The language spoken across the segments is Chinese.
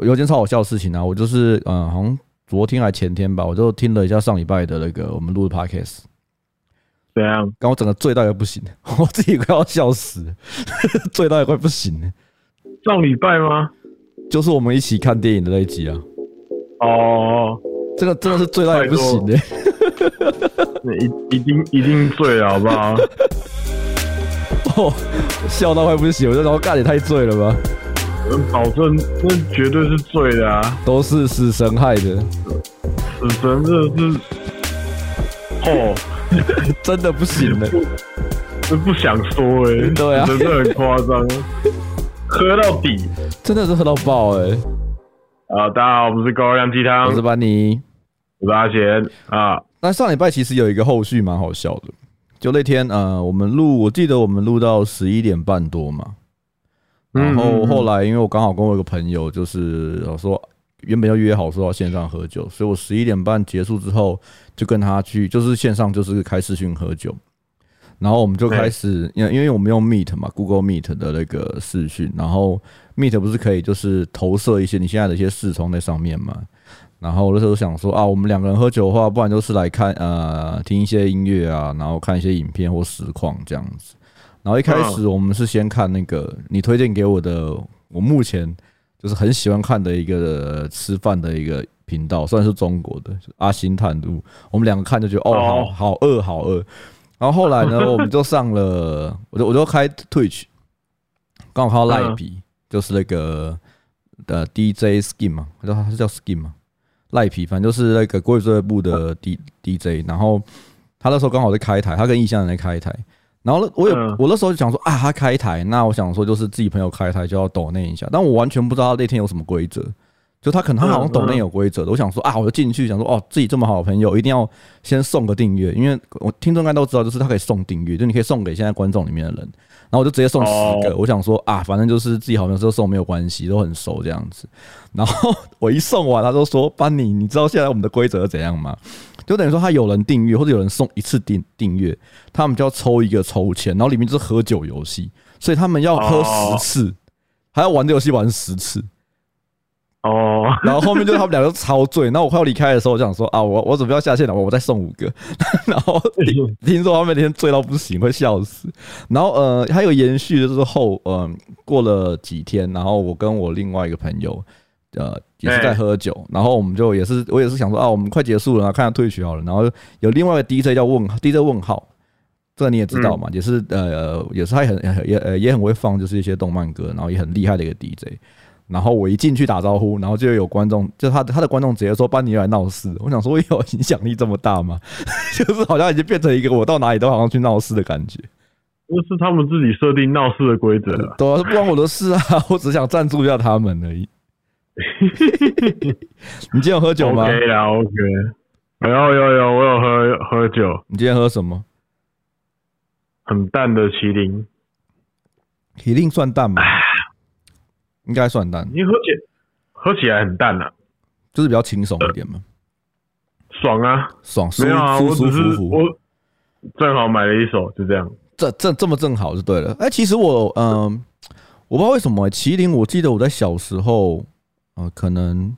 有件超好笑的事情啊，我就是嗯，好像昨天还前天吧，我就听了一下上礼拜的那个我们录的 podcast。怎样？刚我整个醉到也不行，我自己快要笑死了，醉到也快不行了。上礼拜吗？就是我们一起看电影的那一集啊。哦，这个真的是醉到也不行的。一一定一定醉了，好不好？哦，笑到快不行，我就说干也太醉了吧。保证，那绝对是醉的啊！都是死神害的，死神真的是，哦，真的不行了，真不想说哎、欸，对啊，真的很夸张，喝到底，真的是喝到爆哎、欸！啊，大家好，我们是高粱鸡汤，我是班尼，我是阿贤。啊。那上礼拜其实有一个后续蛮好笑的，就那天呃，我们录，我记得我们录到十一点半多嘛。然后后来，因为我刚好跟我一个朋友，就是说原本要约好说要线上喝酒，所以我十一点半结束之后就跟他去，就是线上就是开视讯喝酒。然后我们就开始，因为因为我们用 Meet 嘛，Google Meet 的那个视讯，然后 Meet 不是可以就是投射一些你现在的一些视窗在上面嘛。然后那时候想说啊，我们两个人喝酒的话，不然就是来看呃听一些音乐啊，然后看一些影片或实况这样子。然后一开始我们是先看那个你推荐给我的，我目前就是很喜欢看的一个吃饭的一个频道，算是中国的阿星探路。我们两个看就觉得哦，好好饿，好饿。然后后来呢，我们就上了，我就我就开 Twitch，刚好看到赖皮，就是那个的 DJ Skin 嘛，叫他是叫 Skin 嘛，赖皮，反正就是那个国语俱乐部的 D DJ。然后他那时候刚好在开台，他跟异乡人在开台。然后我有我那时候就想说啊，他开台，那我想说就是自己朋友开台就要抖那一下，但我完全不知道那天有什么规则，就他可能他好像抖那有规则的，我想说啊，我就进去想说哦，自己这么好的朋友一定要先送个订阅，因为我听众应该都知道，就是他可以送订阅，就你可以送给现在观众里面的人，然后我就直接送十个，我想说啊，反正就是自己好朋友就送没有关系，都很熟这样子。然后 我一送完，他就说班尼，你知道现在我们的规则是怎样吗？就等于说，他有人订阅或者有人送一次订订阅，他们就要抽一个抽签，然后里面就是喝酒游戏，所以他们要喝十次，还要玩这游戏玩十次。哦，然后后面就是他们两个超醉，然后我快要离开的时候，我就想说啊，我我准备要下线了，我我再送五个。然后听听说他们那天醉到不行，会笑死。然后呃，还有延续的就是后，嗯，过了几天，然后我跟我另外一个朋友。呃，也是在喝酒，然后我们就也是，我也是想说啊，我们快结束了，看下退群好了。然后有另外一个 DJ 叫问 DJ 问号，这你也知道嘛，也是呃，也是他很也呃也很会放，就是一些动漫歌，然后也很厉害的一个 DJ。然后我一进去打招呼，然后就有观众，就他他的观众直接说：“班尼来闹事。”我想说，有影响力这么大吗？就是好像已经变成一个我到哪里都好像去闹事的感觉。那是他们自己设定闹事的规则，对啊，不关我的事啊，我只想赞助一下他们而已。你今天有喝酒吗？OK 啦，OK。有有有，我有喝喝酒。你今天喝什么？很淡的麒麟。麒麟算淡吗？应该算淡。你喝起喝起来很淡啊，就是比较清爽一点嘛。爽啊，爽，没有啊，舒舒服服。我正好买了一手，就这样。这这这么正好就对了。哎，其实我嗯，我不知道为什么麒麟，我记得我在小时候。呃，可能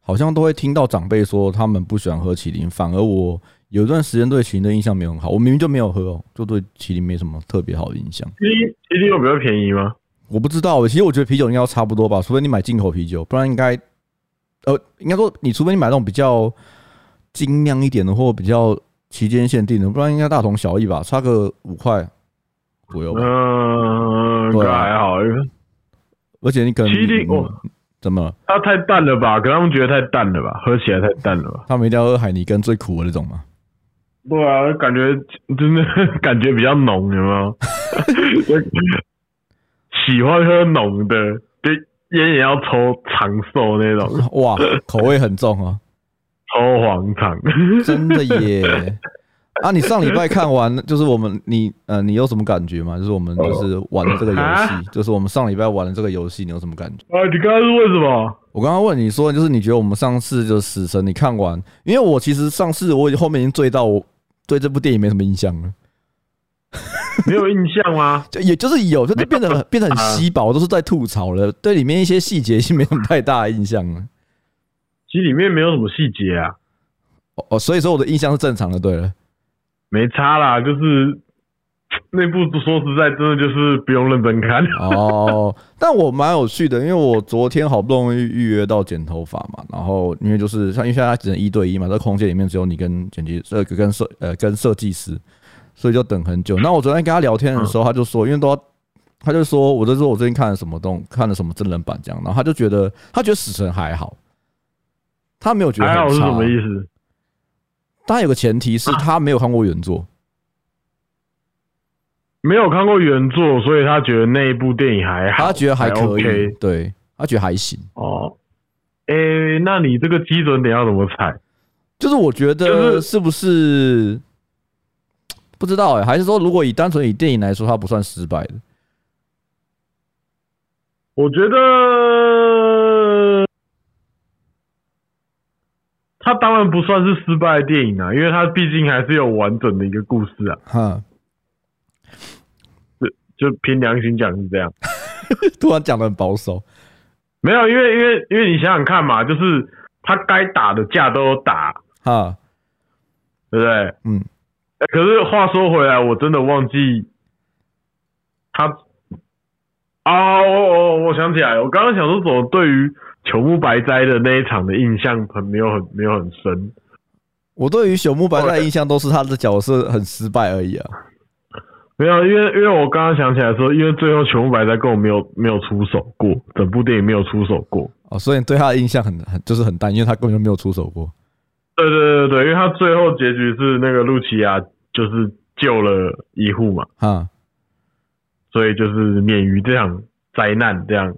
好像都会听到长辈说他们不喜欢喝麒麟，反而我有一段时间对麒麟的印象没有很好。我明明就没有喝哦，就对麒麟没什么特别好的印象。麒麟麒麟有比较便宜吗？我不知道，其实我觉得啤酒应该要差不多吧，除非你买进口啤酒，不然应该呃，应该说你除非你买那种比较精酿一点的，或比较期间限定的，不然应该大同小异吧，差个五块左右吧。嗯，对，还好。而且你可能麒麟哦。怎么？它太淡了吧？可能他们觉得太淡了吧？喝起来太淡了吧？他们一定要喝海尼根最苦的那种吗？对啊，感觉真的 感觉比较浓，有没有？喜欢喝浓的，就烟也要抽长寿那种。哇，口味很重啊！抽黄长，真的耶。啊，你上礼拜看完，就是我们你呃，你有什么感觉吗？就是我们就是玩的这个游戏，就是我们上礼拜玩的这个游戏，你有什么感觉？啊，你刚刚是问什么？我刚刚问你说，就是你觉得我们上次就死神，你看完，因为我其实上次我已经后面已经醉到我对这部电影没什么印象了。没有印象吗？就也就是有，就变得变得很稀薄，都是在吐槽了。对里面一些细节已经没什么太大的印象了。其实里面没有什么细节啊。哦，所以说我的印象是正常的，对了，没差啦，就是。那部说实在，真的就是不用认真看哦。但我蛮有趣的，因为我昨天好不容易预约到剪头发嘛，然后因为就是像因为现在只能一对一嘛，在空间里面只有你跟剪辑呃跟设呃跟设计师，所以就等很久。那我昨天跟他聊天的时候，他就说，因为都要，他就说，我就说我最近看了什么东，看了什么真人版这样，然后他就觉得他觉得死神还好，他没有觉得。还好是什么意思？但有个前提是他没有看过原作。没有看过原作，所以他觉得那一部电影还好，他觉得还可以，OK，对，他觉得还行。哦，诶、欸，那你这个基准点要怎么踩？就是我觉得是不是、就是、不知道哎、欸，还是说如果以单纯以电影来说，它不算失败的？我觉得它当然不算是失败的电影啊，因为它毕竟还是有完整的一个故事啊。哈。就就凭良心讲是这样，突然讲的很保守，没有，因为因为因为你想想看嘛，就是他该打的架都有打，哈，对不对？嗯，欸，可是话说回来，我真的忘记他哦，我我我想起来，我刚刚想说，怎么对于朽木白哉的那一场的印象很没有很没有很深，我对于朽木白哉的印象都是他的角色很失败而已啊。没有，因为因为我刚刚想起来说，因为最后朽木白哉根本没有没有出手过，整部电影没有出手过哦，所以你对他的印象很很就是很淡，因为他根本就没有出手过。对对对对，因为他最后结局是那个露琪亚就是救了一户嘛，啊，所以就是免于这样灾难这样。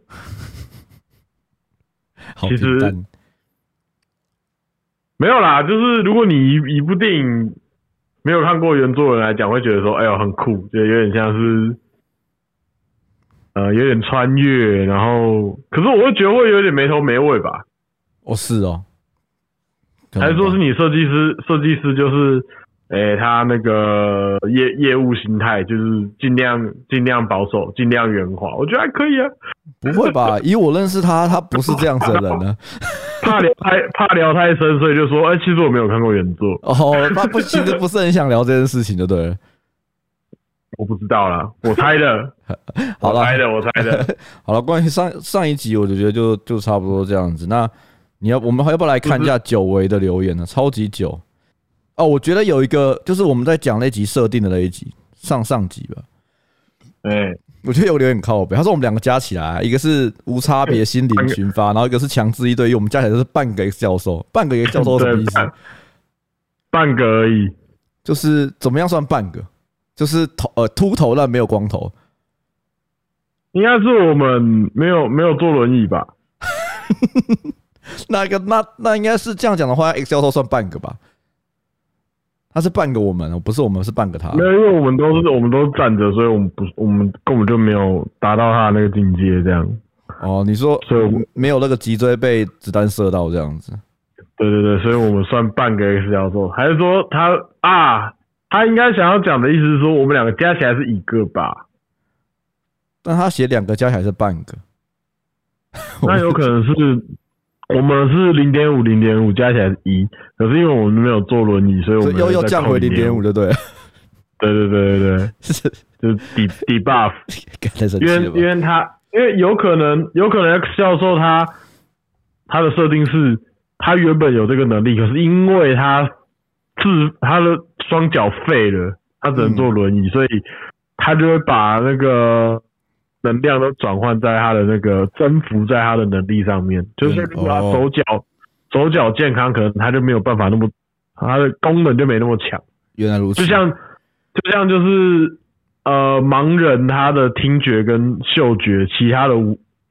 其实没有啦，就是如果你一一部电影。没有看过原作的人来讲，会觉得说：“哎呦，很酷，就有点像是，呃，有点穿越。”然后，可是我会觉得会有点没头没尾吧？哦，是哦，还是说是你设计师？设计师就是。哎、欸，他那个业业务心态就是尽量尽量保守，尽量圆滑，我觉得还可以啊。不会吧？以我认识他，他不是这样子的人呢。怕聊太怕聊太深，所以就说，哎、欸，其实我没有看过原作。哦，他不，其实不是很想聊这件事情，就对了。我不知道啦，我猜的。好了，我猜的，我猜的。好了，关于上上一集，我就觉得就就差不多这样子。那你要，我们还要不要来看一下久违的留言呢？超级久。哦，我觉得有一个就是我们在讲那集设定的那一集，上上集吧。哎，我觉得有点靠北。他说我们两个加起来，一个是无差别心灵群发，然后一个是强制一对一，我们加起来就是半个 X 教授。半个 X 教授什么意思？半个而已，就是怎么样算半个？就是头呃秃头但没有光头。应该是我们没有没有坐轮椅吧？那个那那应该是这样讲的话，X 教授算半个吧？他是半个我们，不是我们是半个他。没有，因为我们都是我们都是站着，所以我们不，我们根本就没有达到他的那个境界，这样。哦，你说，所以我们没有那个脊椎被子弹射到这样子。对对对，所以我们算半个 X 教授，还是说他啊？他应该想要讲的意思是说，我们两个加起来是一个吧？但他写两个加起来是半个，那有可能是。我们是零点五，零点五加起来是一，可是因为我们没有坐轮椅，所以我们又又降回零点五，就对了。对？对对对对，是。就是抵抵 buff，因为因为他因为有可能有可能 X 教授他他的设定是，他原本有这个能力，可是因为他自他的双脚废了，他只能坐轮椅，所以他就会把那个。能量都转换在他的那个征服在他的能力上面，就是如果他手脚手脚健康，可能他就没有办法那么，他的功能就没那么强。原来如此，就像就像就是呃盲人他的听觉跟嗅觉，其他的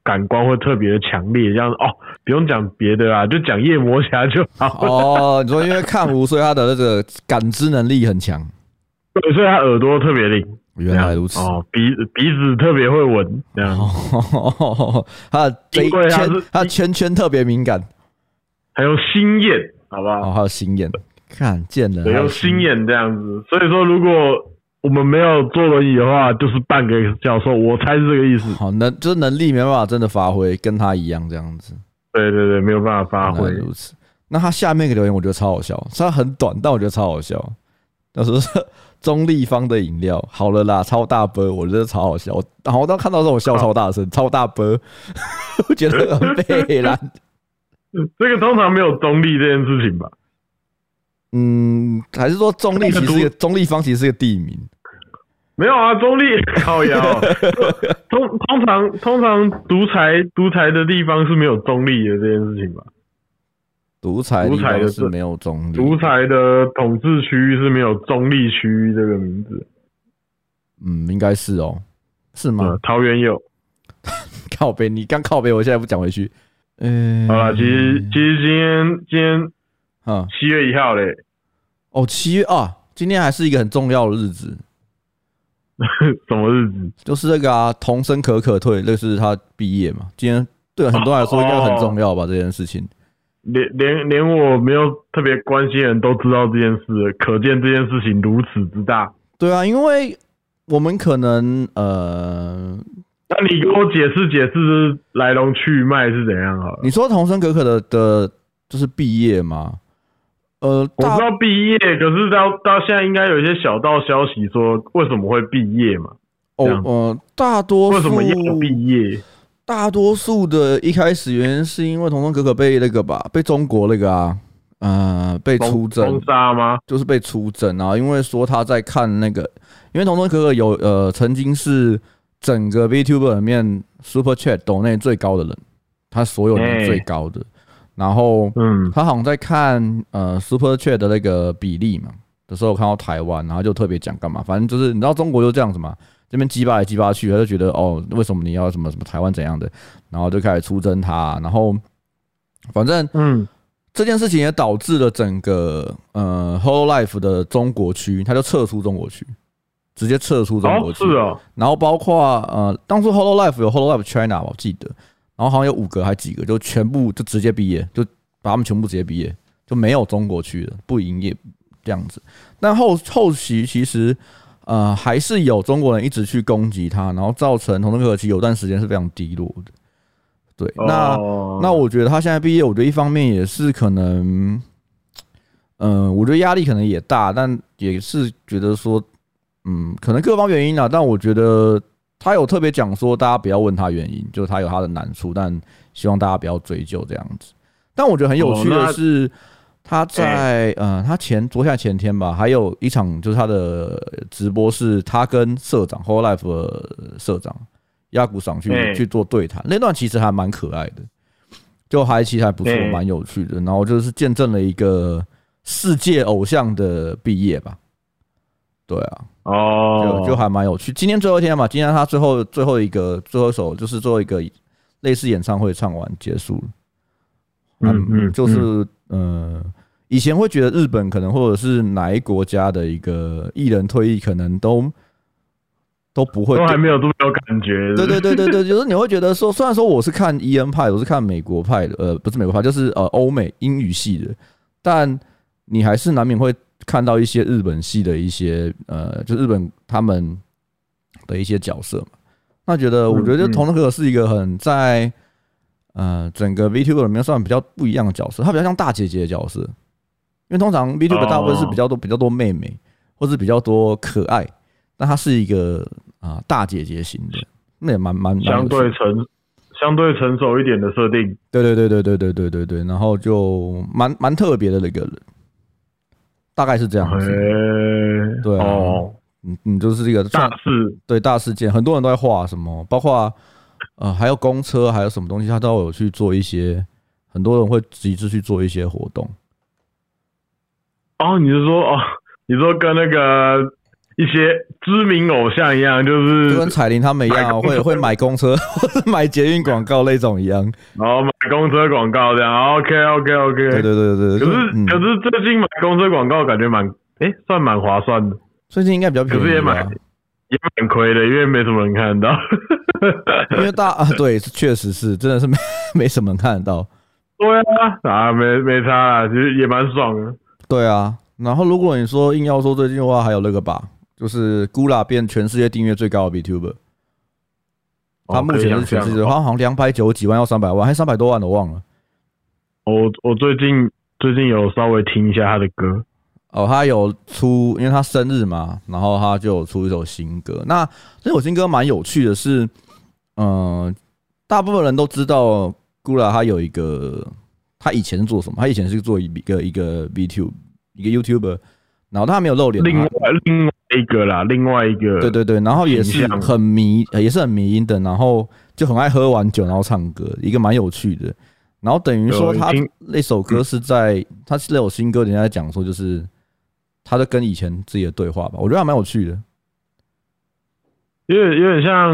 感官会特别的强烈，这样哦不用讲别的啦，就讲夜魔侠就好。哦，你说因为看无，所以他的那个感知能力很强，对，所以他耳朵特别灵。原来如此哦，鼻鼻子特别会闻，这样。哦，他的圈，他的圈圈特别敏感，还有心眼，好不好？哦，还有心眼，看见了，有心眼这样子。所以说，如果我们没有坐轮椅的话，就是半个教授，我猜是这个意思。好，能就是能力没办法真的发挥，跟他一样这样子。对对对，没有办法发挥。如此。那他下面一个留言我觉得超好笑，虽然很短，但我觉得超好笑。他说是中立方的饮料，好了啦，超大杯，我觉得超好笑。然后我当看到的时候，我笑超大声，超大杯，我觉得很悲凉。这个通常没有中立这件事情吧？嗯，还是说中立其实是个中立方，其实是个地名？没有啊，中立靠腰。通通常通常独裁独裁的地方是没有中立的这件事情吧？独裁独裁的是没有中立，独裁的统治区域是没有中立区域这个名字。嗯，应该是哦，是吗？桃园有 靠北，你刚靠北，我现在不讲回去。嗯，好了，其实其实今天今天啊七月一号嘞，哦七月啊，今天还是一个很重要的日子。什么日子？就是那个啊，童声可可退，那是他毕业嘛。今天对很多人来说应该很重要吧？这件事情。连连连我没有特别关心的人都知道这件事，可见这件事情如此之大。对啊，因为我们可能呃，那你给我解释解释来龙去脉是怎样好了？你说童声可可的的，就是毕业吗？呃，我知道毕业，可是到到现在应该有一些小道消息说为什么会毕业嘛？哦，呃，大多为什么要毕业？大多数的一开始原因是因为童童可可被那个吧，被中国那个啊，呃，被出征封杀吗？就是被出征啊，因为说他在看那个，因为童童可可有呃曾经是整个 VTuber 里面 Super Chat 抖内最高的人，他所有人最高的，然后嗯，他好像在看呃 Super Chat 的那个比例嘛的时候看到台湾，然后就特别讲干嘛，反正就是你知道中国就这样子嘛。这边鸡巴来鸡巴去，他就觉得哦，为什么你要什么什么台湾怎样的，然后就开始出征他，然后反正嗯，这件事情也导致了整个呃 Whole Life 的中国区，他就撤出中国区，直接撤出中国区。是啊。然后包括呃，当初 Holo Life 有 Holo Life China 我记得，然后好像有五个还几个，就全部就直接毕业，就把他们全部直接毕业，就没有中国区了，不营业这样子。但后后期其实。呃，还是有中国人一直去攻击他，然后造成同生可可其有段时间是非常低落的。对，那那我觉得他现在毕业，我觉得一方面也是可能，嗯，我觉得压力可能也大，但也是觉得说，嗯，可能各方原因啊。但我觉得他有特别讲说，大家不要问他原因，就是他有他的难处，但希望大家不要追究这样子。但我觉得很有趣的是。他在呃，他前昨下前天吧，还有一场就是他的直播，是他跟社长 Whole Life 的社长亚古桑去去做对谈，那段其实还蛮可爱的，就还其实还不错，蛮有趣的。然后就是见证了一个世界偶像的毕业吧，对啊，哦，就就还蛮有趣。今天最后一天嘛，今天他最后最后一个最后一首就是最后一个类似演唱会唱完结束了，嗯嗯，就是呃。以前会觉得日本可能或者是哪一国家的一个艺人退役，可能都都不会，都还没有这么有感觉。对对对对对，就是你会觉得说，虽然说我是看 EN 派，我是看美国派的，呃，不是美国派，就是呃欧美英语系的，但你还是难免会看到一些日本系的一些呃，就日本他们的一些角色嘛。那觉得我觉得桐生可可是一个很在呃整个 VTuber 里面算比较不一样的角色，他比较像大姐姐的角色。因为通常 VTuber 大部分是比较多比较多妹妹，或是比较多可爱，但她是一个啊大姐姐型的，那也蛮蛮相对成相对成熟一点的设定。对对对对对对对对对，然后就蛮蛮特别的那个人，大概是这样子。对哦，你你，就是这个大事，对大事件，很多人都在画什么，包括呃还有公车，还有什么东西，他都有去做一些，很多人会集资去做一些活动。哦，你是说哦，你说跟那个一些知名偶像一样，就是就跟彩铃他们一样，会会买公车或者 买捷运广告那种一样，然后买公车广告这样。OK OK OK。对对对对。可是可是最近买公车广告感觉蛮哎，算蛮划算的。最近应该比较便宜。可是也蛮也蛮亏的，因为没什么人看得到。因为大啊，对，确实是，真的是没 没什么人看得到。对啊，啊没没差啊，其实也蛮爽的。对啊，然后如果你说硬要说最近的话，还有那个吧，就是 Gula 变全世界订阅最高的 VTuber，他目前是全世界，他好像两百九十几万要三百万，还三百多万，我忘了。我我最近最近有稍微听一下他的歌，哦，他有出，因为他生日嘛，然后他就有出一首新歌。那这首新歌蛮有趣的是，嗯、呃，大部分人都知道 Gula 他有一个，他以前是做什么？他以前是做一个一个 VTuber 一个 YouTuber。然后他没有露脸，另外另外一个啦，另外一个，对对对，然后也是很迷，也是很迷音的，然后就很爱喝完酒，然后唱歌，一个蛮有趣的。然后等于说他那首歌是在他那首新歌，人家在讲说就是他在跟以前自己的对话吧，我觉得还蛮有趣的，有点有点像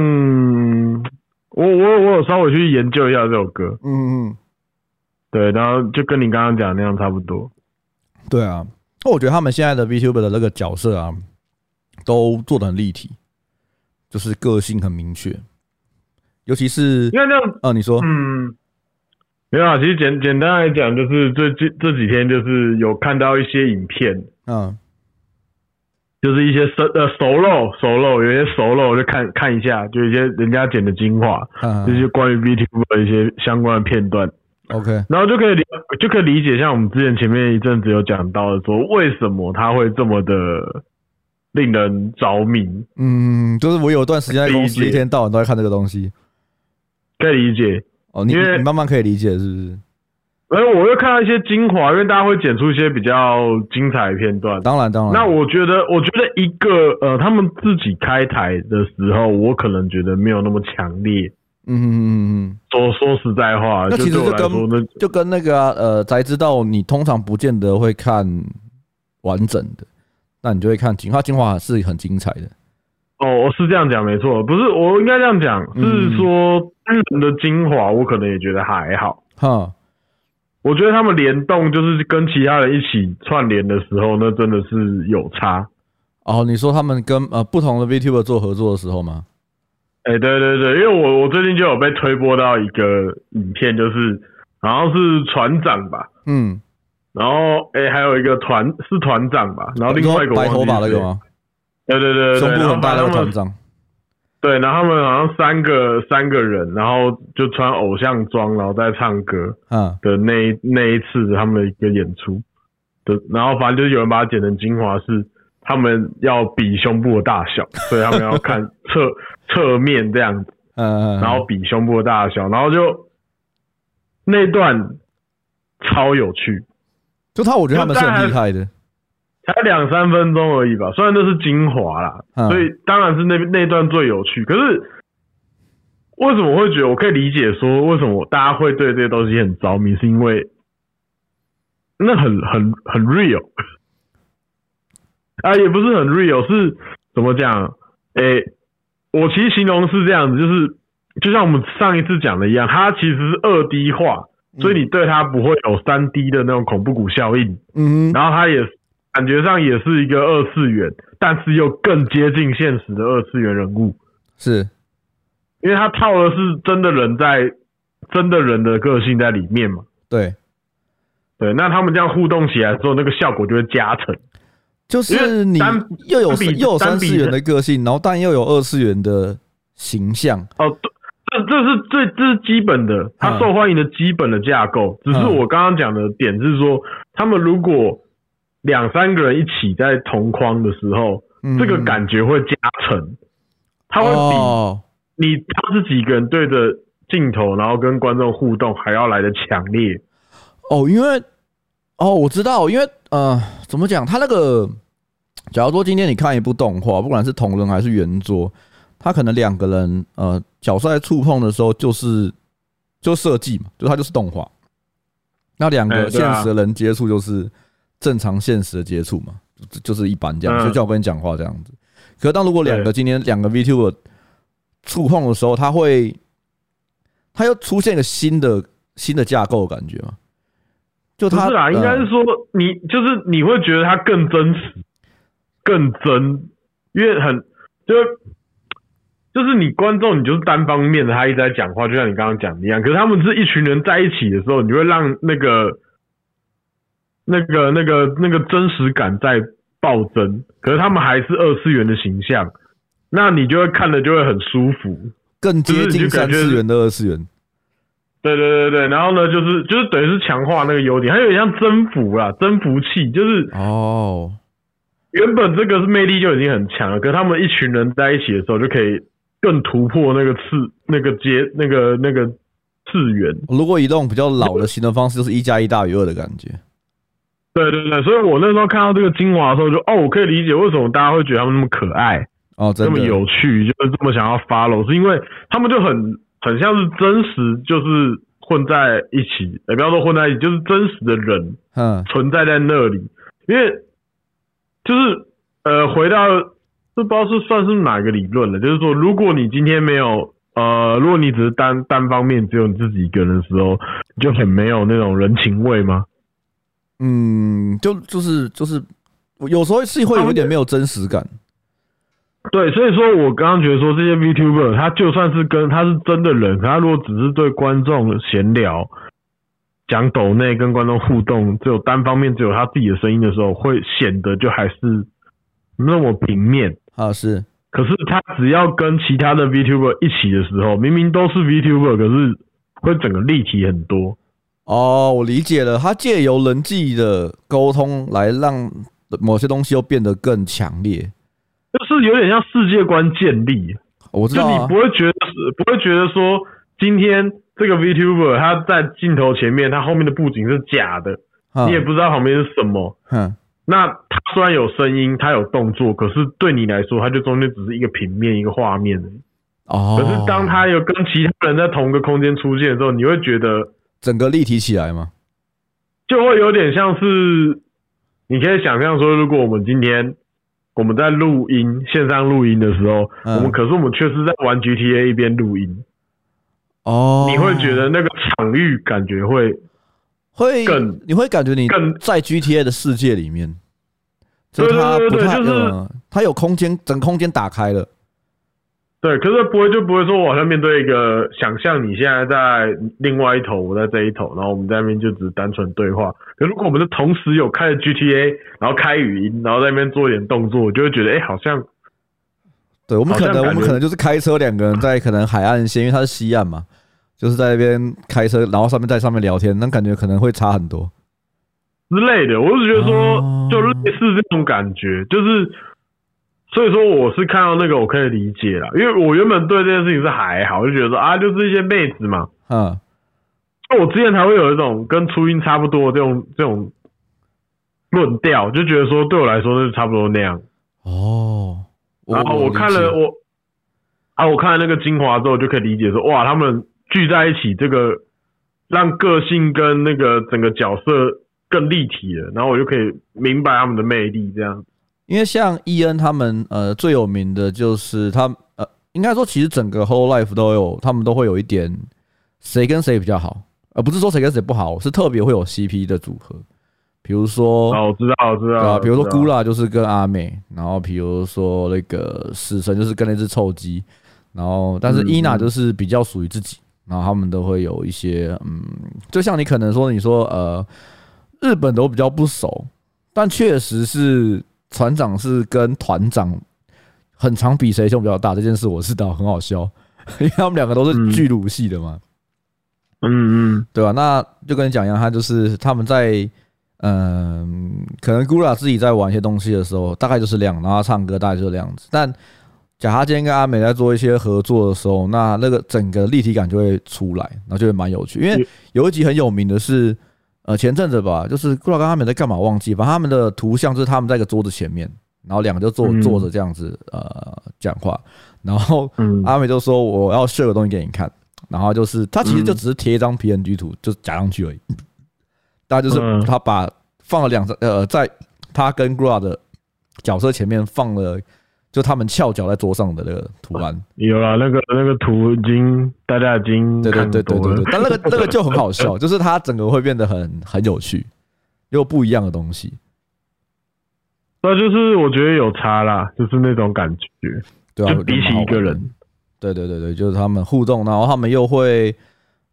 我我我有稍微去研究一下这首歌，嗯嗯，对，然后就跟你刚刚讲的那样差不多，对啊。我觉得他们现在的 VTuber 的那个角色啊，都做的很立体，就是个性很明确。尤其是因为这样，啊，你说，嗯，没有啊。其实简简单来讲，就是这这这几天，就是有看到一些影片，嗯，就是一些熟呃熟肉熟肉，有些熟肉，就看看一下，就一些人家剪的精华，就是关于 VTuber 的一些相关的片段。OK，然后就可以理就可以理解，像我们之前前面一阵子有讲到的，说为什么他会这么的令人着迷。嗯，就是我有一段时间在公司一天到晚都在看这个东西，可以理解。哦，你你慢慢可以理解是不是？而我又看到一些精华，因为大家会剪出一些比较精彩的片段。当然，当然。那我觉得，我觉得一个呃，他们自己开台的时候，我可能觉得没有那么强烈。嗯嗯嗯嗯，说说实在话，那其实就跟就，就跟那个、啊、呃，才知道你通常不见得会看完整的，那你就会看精华，精华是很精彩的。哦，我是这样讲没错，不是我应该这样讲，是说日本的精华，我可能也觉得还好。哈、嗯，我觉得他们联动就是跟其他人一起串联的时候，那真的是有差。哦，你说他们跟呃不同的 VTuber 做合作的时候吗？哎、欸，对对对，因为我我最近就有被推播到一个影片，就是好像是船长吧，嗯，然后哎、欸，还有一个团是团长吧，然后另外一个白头发那个吗？对对对对，胸部很大的团长，对，然后他们好像三个三个人，然后就穿偶像装，然后在唱歌，嗯的那一那一次他们的一个演出的，然后反正就是有人把它剪成精华是。他们要比胸部的大小，所以他们要看 侧侧面这样子，嗯，然后比胸部的大小，然后就那段超有趣，就他我觉得他们是很厉害的，才两三分钟而已吧，虽然那是精华啦，所以当然是那那段最有趣。可是为什么我会觉得我可以理解说为什么大家会对这些东西很着迷，是因为那很很很 real。啊，也不是很 real，是怎么讲？诶、欸，我其实形容是这样子，就是就像我们上一次讲的一样，它其实是二 D 化，所以你对它不会有三 D 的那种恐怖谷效应。嗯，然后它也感觉上也是一个二次元，但是又更接近现实的二次元人物。是，因为它套的是真的人在真的人的个性在里面嘛。对，对，那他们这样互动起来之后，那个效果就会加成。就是你又有又有三次元的个性，然后但又有二次元的形象。哦，这这是最这是基本的，它受欢迎的基本的架构。只是我刚刚讲的点是说，他们如果两三个人一起在同框的时候，这个感觉会加成，它会比你他是几个人对着镜头，然后跟观众互动还要来的强烈。哦，因为。哦，我知道，因为呃，怎么讲？他那个，假如说今天你看一部动画，不管是同人还是原作，他可能两个人呃角色在触碰的时候，就是就设计嘛，就他就是动画。那两个现实的人接触就是正常现实的接触嘛，就是一般这样，就叫我跟你讲话这样子。可是当如果两个今天两个 VTuber 触碰的时候，他会，他又出现一个新的新的架构的感觉嘛？就他不是啦，应该是说你就是你会觉得他更真实、更真，因为很就就是你观众，你就是单方面的，他一直在讲话，就像你刚刚讲的一样。可是他们是一群人在一起的时候，你就会让那个、那个、那个、那个真实感在暴增，可是他们还是二次元的形象，那你就会看的就会很舒服，更接近三次元的二次元。对对对对，然后呢，就是就是等于是强化那个优点，还有点像征服啦，征服器，就是哦，原本这个是魅力就已经很强了，可是他们一群人在一起的时候，就可以更突破那个次那个阶那个那个次元。如果以这种比较老的行动方式，就是一加一大于二的感觉。对对对，所以我那时候看到这个精华的时候就，就哦，我可以理解为什么大家会觉得他们那么可爱哦，这么有趣，就是这么想要 follow，是因为他们就很。很像是真实，就是混在一起，也不要说混在一起，就是真实的人，嗯，存在在那里。因为就是呃，回到这不知道是算是哪个理论了，就是说，如果你今天没有呃，如果你只是单单方面只有你自己一个人的时候，就很没有那种人情味吗？嗯，就就是就是，有时候是会有一点没有真实感。对，所以说我刚刚觉得说这些 VTuber，他就算是跟他是真的人，可他如果只是对观众闲聊、讲抖内跟观众互动，只有单方面只有他自己的声音的时候，会显得就还是那么平面啊。是，可是他只要跟其他的 VTuber 一起的时候，明明都是 VTuber，可是会整个立体很多。哦，我理解了，他借由人际的沟通来让某些东西又变得更强烈。就是有点像世界观建立，我知道、啊，就你不会觉得是，不会觉得说今天这个 VTuber 他在镜头前面，他后面的布景是假的，嗯、你也不知道旁边是什么。嗯，那他虽然有声音，他有动作，可是对你来说，他就中间只是一个平面，一个画面。哦。可是当他有跟其他人在同一个空间出现的时候，你会觉得整个立体起来吗？就会有点像是，你可以想象说，如果我们今天。我们在录音，线上录音的时候，嗯、我们可是我们却是在玩 GTA 一边录音。哦，你会觉得那个场域感觉会会更，你会感觉你更在 GTA 的世界里面。对对对对，就是它有空间，整个空间打开了。对，可是不会就不会说，我好像面对一个想象，你现在在另外一头，我在这一头，然后我们在那边就只是单纯对话。可如果我们是同时有开着 GTA，然后开语音，然后在那边做一点动作，我就会觉得，哎、欸，好像，对我们可能我们可能就是开车两个人在可能海岸线，因为它是西岸嘛，就是在那边开车，然后上面在上面聊天，那感觉可能会差很多之类的。我是觉得说，就类似这种感觉，就是。所以说我是看到那个我可以理解了，因为我原本对这件事情是还好，就觉得说啊，就是一些妹子嘛，嗯，那我之前才会有一种跟初音差不多这种这种论调，就觉得说对我来说那是差不多那样。哦，然后我看了我啊，我看了那个精华之后，就可以理解说哇，他们聚在一起，这个让个性跟那个整个角色更立体了，然后我就可以明白他们的魅力这样。因为像伊恩他们，呃，最有名的就是他，呃，应该说其实整个 Whole Life 都有，他们都会有一点谁跟谁比较好，而不是说谁跟谁不好，是特别会有 CP 的组合，比如说，哦，我知道，我知道，啊，比如说 Gula 就是跟阿美，然后比如说那个死神就是跟那只臭鸡，然后但是伊娜就是比较属于自己，然后他们都会有一些，嗯，就像你可能说，你说，呃，日本都比较不熟，但确实是。船长是跟团长很常比谁胸比较大这件事我知道，很好笑，因为他们两个都是巨乳系的嘛。嗯嗯，对吧？那就跟你讲一样，他就是他们在嗯，可能 Gura 自己在玩一些东西的时候，大概就是这样，然后唱歌大概就是这样子。但假他今天跟阿美在做一些合作的时候，那那个整个立体感就会出来，然后就会蛮有趣。因为有一集很有名的是。呃，前阵子吧，就是不知道他们在干嘛，忘记。反正他们的图像就是他们在一个桌子前面，然后两个就坐坐着这样子，呃，讲话。然后阿美就说：“我要 show 个东西给你看。”然后就是他其实就只是贴一张 PNG 图，就加上去而已。大家就是他把放了两张，呃，在他跟 Gura 的角色前面放了。就他们翘脚在桌上的那个图案，有啊，那个那个图已经大家已经对对对对对对，但那个那个就很好笑，就是它整个会变得很很有趣，又不一样的东西。那就是我觉得有差啦，就是那种感觉，对啊，就比起一个人，对对对对，就是他们互动，然后他们又会，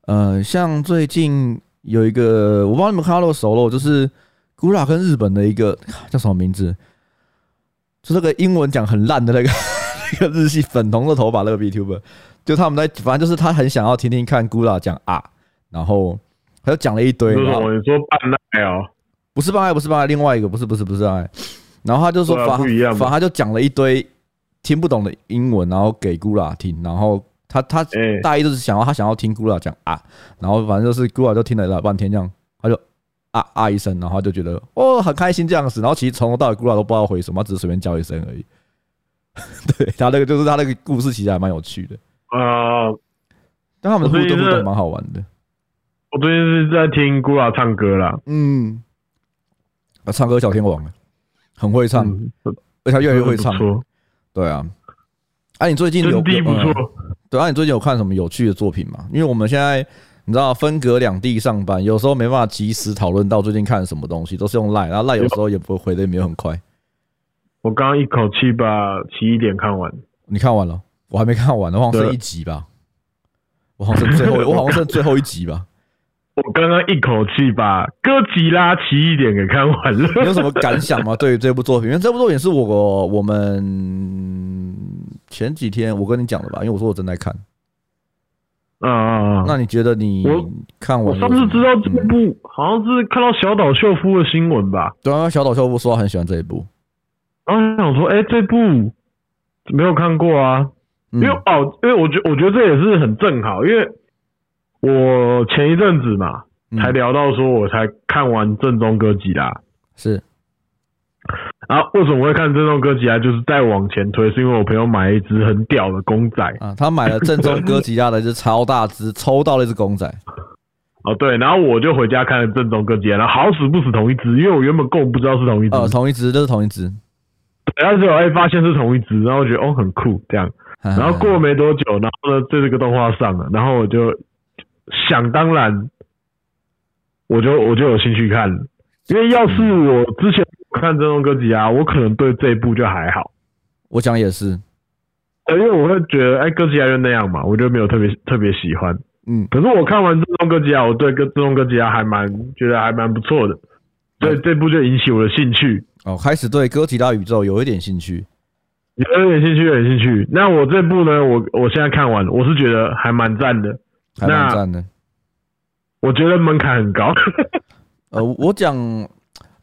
呃，像最近有一个，我不知道你们看到那个 solo，就是 Gura 跟日本的一个叫什么名字？就那个英文讲很烂的那个 那个日系粉红的头发那个 B Tuber，就他们在反正就是他很想要听听看 Gura 讲啊，然后他就讲了一堆。你说半奈哦？不是半奈，不是半奈，另外一个不是不是不是半奈。然后他就说反反他就讲了一堆听不懂的英文，然后给 Gura 听，然后他他大意就是想要他想要听 Gura 讲啊，然后反正就是 Gura 就听了老半天这样，他就。啊啊一声，然后就觉得哦很开心这样子，然后其实从头到尾咕啦都不知道回什么，只是随便叫一声而已。对他那个就是他那个故事其实还蛮有趣的啊，呃、但他们互动互动蛮好玩的。我最近是在听咕啦唱歌啦，嗯，啊唱歌小天王，很会唱，嗯、而且他越来越会唱。对啊，哎、啊，你最近有不错、嗯？对啊，你最近有看什么有趣的作品吗？因为我们现在。你知道分隔两地上班，有时候没办法及时讨论到最近看什么东西，都是用赖，然后赖有时候也不会回的也没有很快。我刚刚一口气把奇异点看完，你看完了？我还没看完，我好像剩一集吧。我好像剩最后，我好像剩最后一集吧。我刚刚一口气把哥吉拉奇异点给看完了。你有什么感想吗？对于这部作品，因为这部作品是我我们前几天我跟你讲的吧，因为我说我正在看。啊啊啊！那你觉得你看完？我上次知道这部，嗯、好像是看到小岛秀夫的新闻吧？对啊，小岛秀夫说他很喜欢这一部。然后想说，哎、欸，这部没有看过啊？因为、嗯、哦，因为我觉我觉得这也是很正好，因为我前一阵子嘛，才聊到说我才看完正宗歌集啦，是。然后为什么我会看正宗哥吉拉？就是再往前推，是因为我朋友买了一只很屌的公仔啊，他买了正宗哥吉拉的一只超大只，抽到了一只公仔。哦，对，然后我就回家看了正宗哥吉拉，然后好死不死同一只，因为我原本根本不知道是同一只。呃，同一只就是同一只。对，但是我哎发现是同一只，然后我觉得哦很酷这样。然后过了没多久，然后呢，这这个动画上了，然后我就想当然，我就我就有兴趣看了，因为要是我之前。看正宗哥吉拉，我可能对这一部就还好。我讲也是，因为我会觉得，哎，哥吉拉就那样嘛，我就没有特别特别喜欢。嗯，可是我看完正宗哥吉拉，我对正宗哥吉拉还蛮觉得还蛮不错的，所以这部就引起我的兴趣。哦，开始对哥吉拉宇宙有一点兴趣，有一点兴趣，有点兴趣。那我这部呢，我我现在看完，我是觉得还蛮赞的，还蛮赞的。我觉得门槛很高。呃，我讲。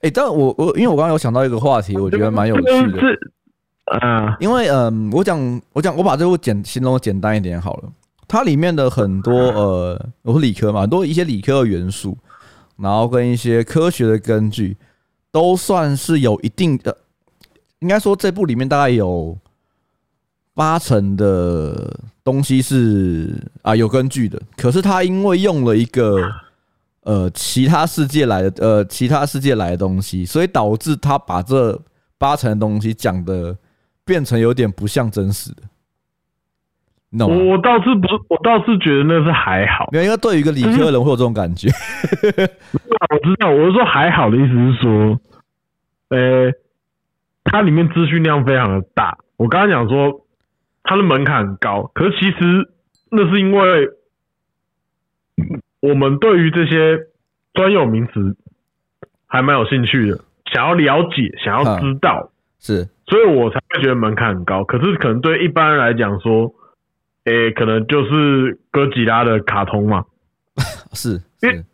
哎、欸，但我我因为我刚刚有想到一个话题，我觉得蛮有趣的。嗯，因为嗯，我讲我讲我把这部简形容简单一点好了。它里面的很多呃，我是理科嘛，很多一些理科的元素，然后跟一些科学的根据，都算是有一定的。应该说这部里面大概有八成的东西是啊有根据的。可是它因为用了一个。呃，其他世界来的呃，其他世界来的东西，所以导致他把这八成的东西讲的变成有点不像真实的。No，我倒是不，我倒是觉得那是还好。没有，因为对于一个理科的人会有这种感觉。我知道，我是说还好的意思是说，呃，它里面资讯量非常的大。我刚刚讲说它的门槛很高，可是其实那是因为。我们对于这些专有名词还蛮有兴趣的，想要了解，想要知道，是，所以我才会觉得门槛很高。可是可能对一般人来讲说，诶，可能就是哥吉拉的卡通嘛，是，因为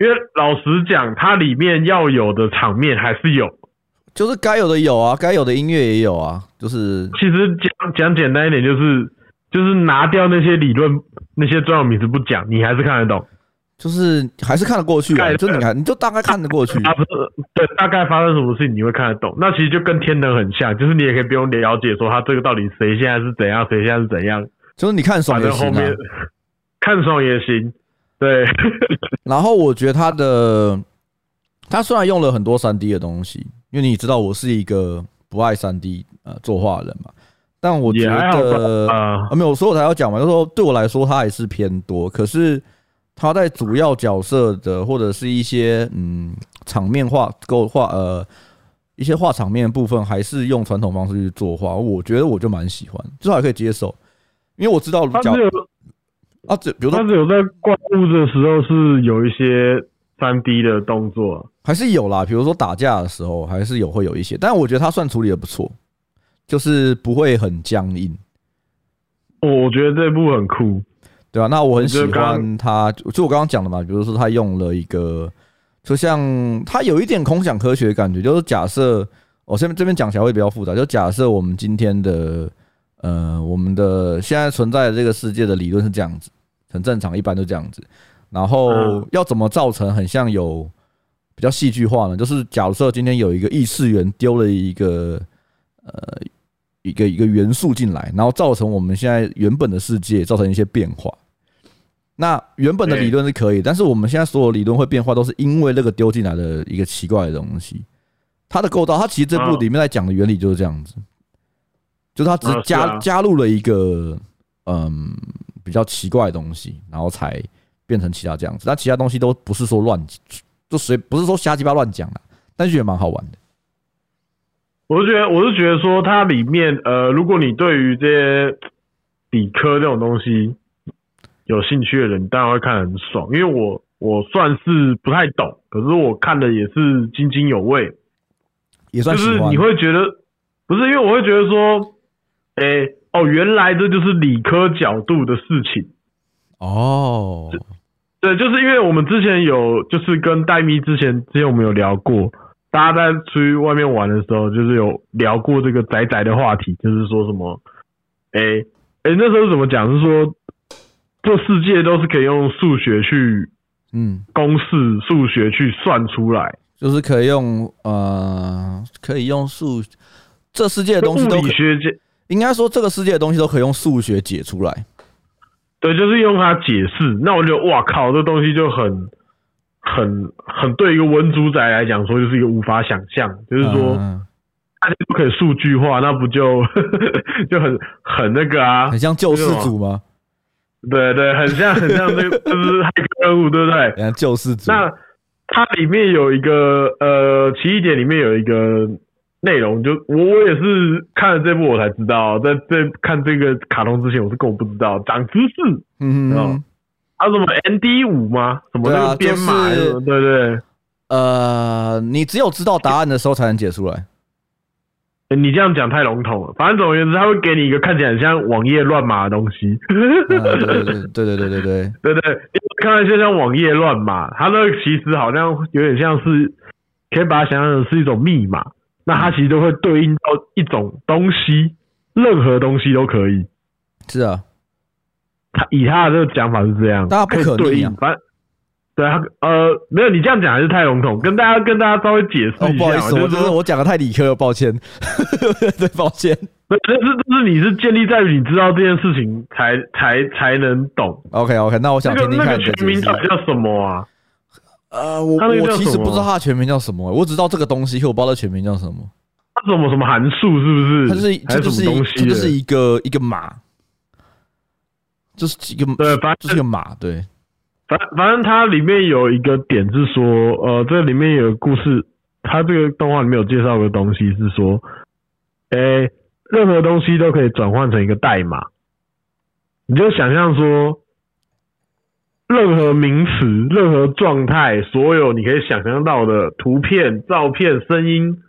因为老实讲，它里面要有的场面还是有，就是该有的有啊，该有的音乐也有啊，就是。其实讲讲简单一点，就是就是拿掉那些理论，那些专有名词不讲，你还是看得懂。就是还是看得过去，就你看，你就大概看得过去。啊，不是对，大概发生什么事情你会看得懂。那其实就跟天能很像，就是你也可以不用了解说他这个到底谁现在是怎样，谁现在是怎样。就是你看爽也行，看爽也行。对。然后我觉得他的，他虽然用了很多三 D 的东西，因为你知道我是一个不爱三 D 呃作画的人嘛，但我觉得啊没有，所以我才要讲嘛，就是说对我来说它还是偏多，可是。他在主要角色的或者是一些嗯场面画构画呃一些画场面的部分，还是用传统方式去作画，我觉得我就蛮喜欢，至少还可以接受，因为我知道他是有啊，这比如说他只有在怪物的时候是有一些三 D 的动作，还是有啦，比如说打架的时候还是有会有一些，但我觉得他算处理的不错，就是不会很僵硬。我觉得这部很酷，对吧、啊？那我很喜欢他，就我刚刚讲的嘛，比如说他用了一个，就像他有一点空想科学的感觉，就是假设我这边这边讲起来会比较复杂，就假设我们今天的呃，我们的现在存在的这个世界的理论是这样子，很正常，一般都这样子。然后要怎么造成很像有比较戏剧化呢？就是假设今天有一个异次元丢了一个呃一个一个元素进来，然后造成我们现在原本的世界造成一些变化。那原本的理论是可以，但是我们现在所有理论会变化，都是因为那个丢进来的一个奇怪的东西。它的构造，它其实这部里面在讲的原理就是这样子，就是它只加加入了一个嗯比较奇怪的东西，然后才。变成其他这样子，但其他东西都不是说乱，就随不是说瞎鸡巴乱讲的，但是也蛮好玩的。我是觉得，我是觉得说它里面，呃，如果你对于这些理科这种东西有兴趣的人，当然会看很爽。因为我我算是不太懂，可是我看的也是津津有味，也算就是你会觉得不是，因为我会觉得说，哎、欸，哦，原来这就是理科角度的事情。哦，对，就是因为我们之前有，就是跟戴咪之前之前我们有聊过，大家在出去外面玩的时候，就是有聊过这个宅宅的话题，就是说什么，哎、欸、哎、欸，那时候怎么讲？是说这世界都是可以用数学去，嗯，公式数学去算出来，就是可以用呃，可以用数，这世界的东西都可以，应该说这个世界的东西都可以用数学解出来。对，就是用它解释。那我觉得，哇靠，这东西就很、很、很对一个文主宰来讲说，就是一个无法想象。就是说，大家都可以数据化，那不就 就很、很那个啊？很像救世主吗？对对，很像、很像那个，就是骇客任务，对不对？像救世主。那它里面有一个呃，奇异点里面有一个。内容就我我也是看了这部我才知道，在在看这个卡通之前我是根本不知道长知识，嗯嗯，还有什么 ND 五吗？什么那个编码？对、就是、对，对，呃，你只有知道答案的时候才能解出来。欸、你这样讲太笼统了，反正总而言之，他会给你一个看起来很像网页乱码的东西。对对对对对对对对对，看起来像网页乱码，它那个其实好像有点像是可以把它想象成是一种密码。那它其实都会对应到一种东西，任何东西都可以。是啊，他以他的这个讲法是这样，大家不可对应。反正对啊，呃，没有你这样讲还是太笼统，跟大家跟大家稍微解释一下。不好意思，我就是我讲的太理科了，抱歉。对，抱歉。那这是这是你是建立在于你知道这件事情才才才能懂。OK OK，那我想听听看那个全名叫什么啊？呃，我我其实不知道它的全名叫什么，我只知道这个东西，可我不知道它全名叫什么。它什么什么函数是不是？它就是它就是它就是一个一个码，就是一个对，反正就是个码，对。反反正它里面有一个点是说，呃，这里面有个故事，它这个动画里面有介绍个东西是说，哎，任何东西都可以转换成一个代码，你就想象说。任何名词、任何状态，所有你可以想象到的图片、照片、声音，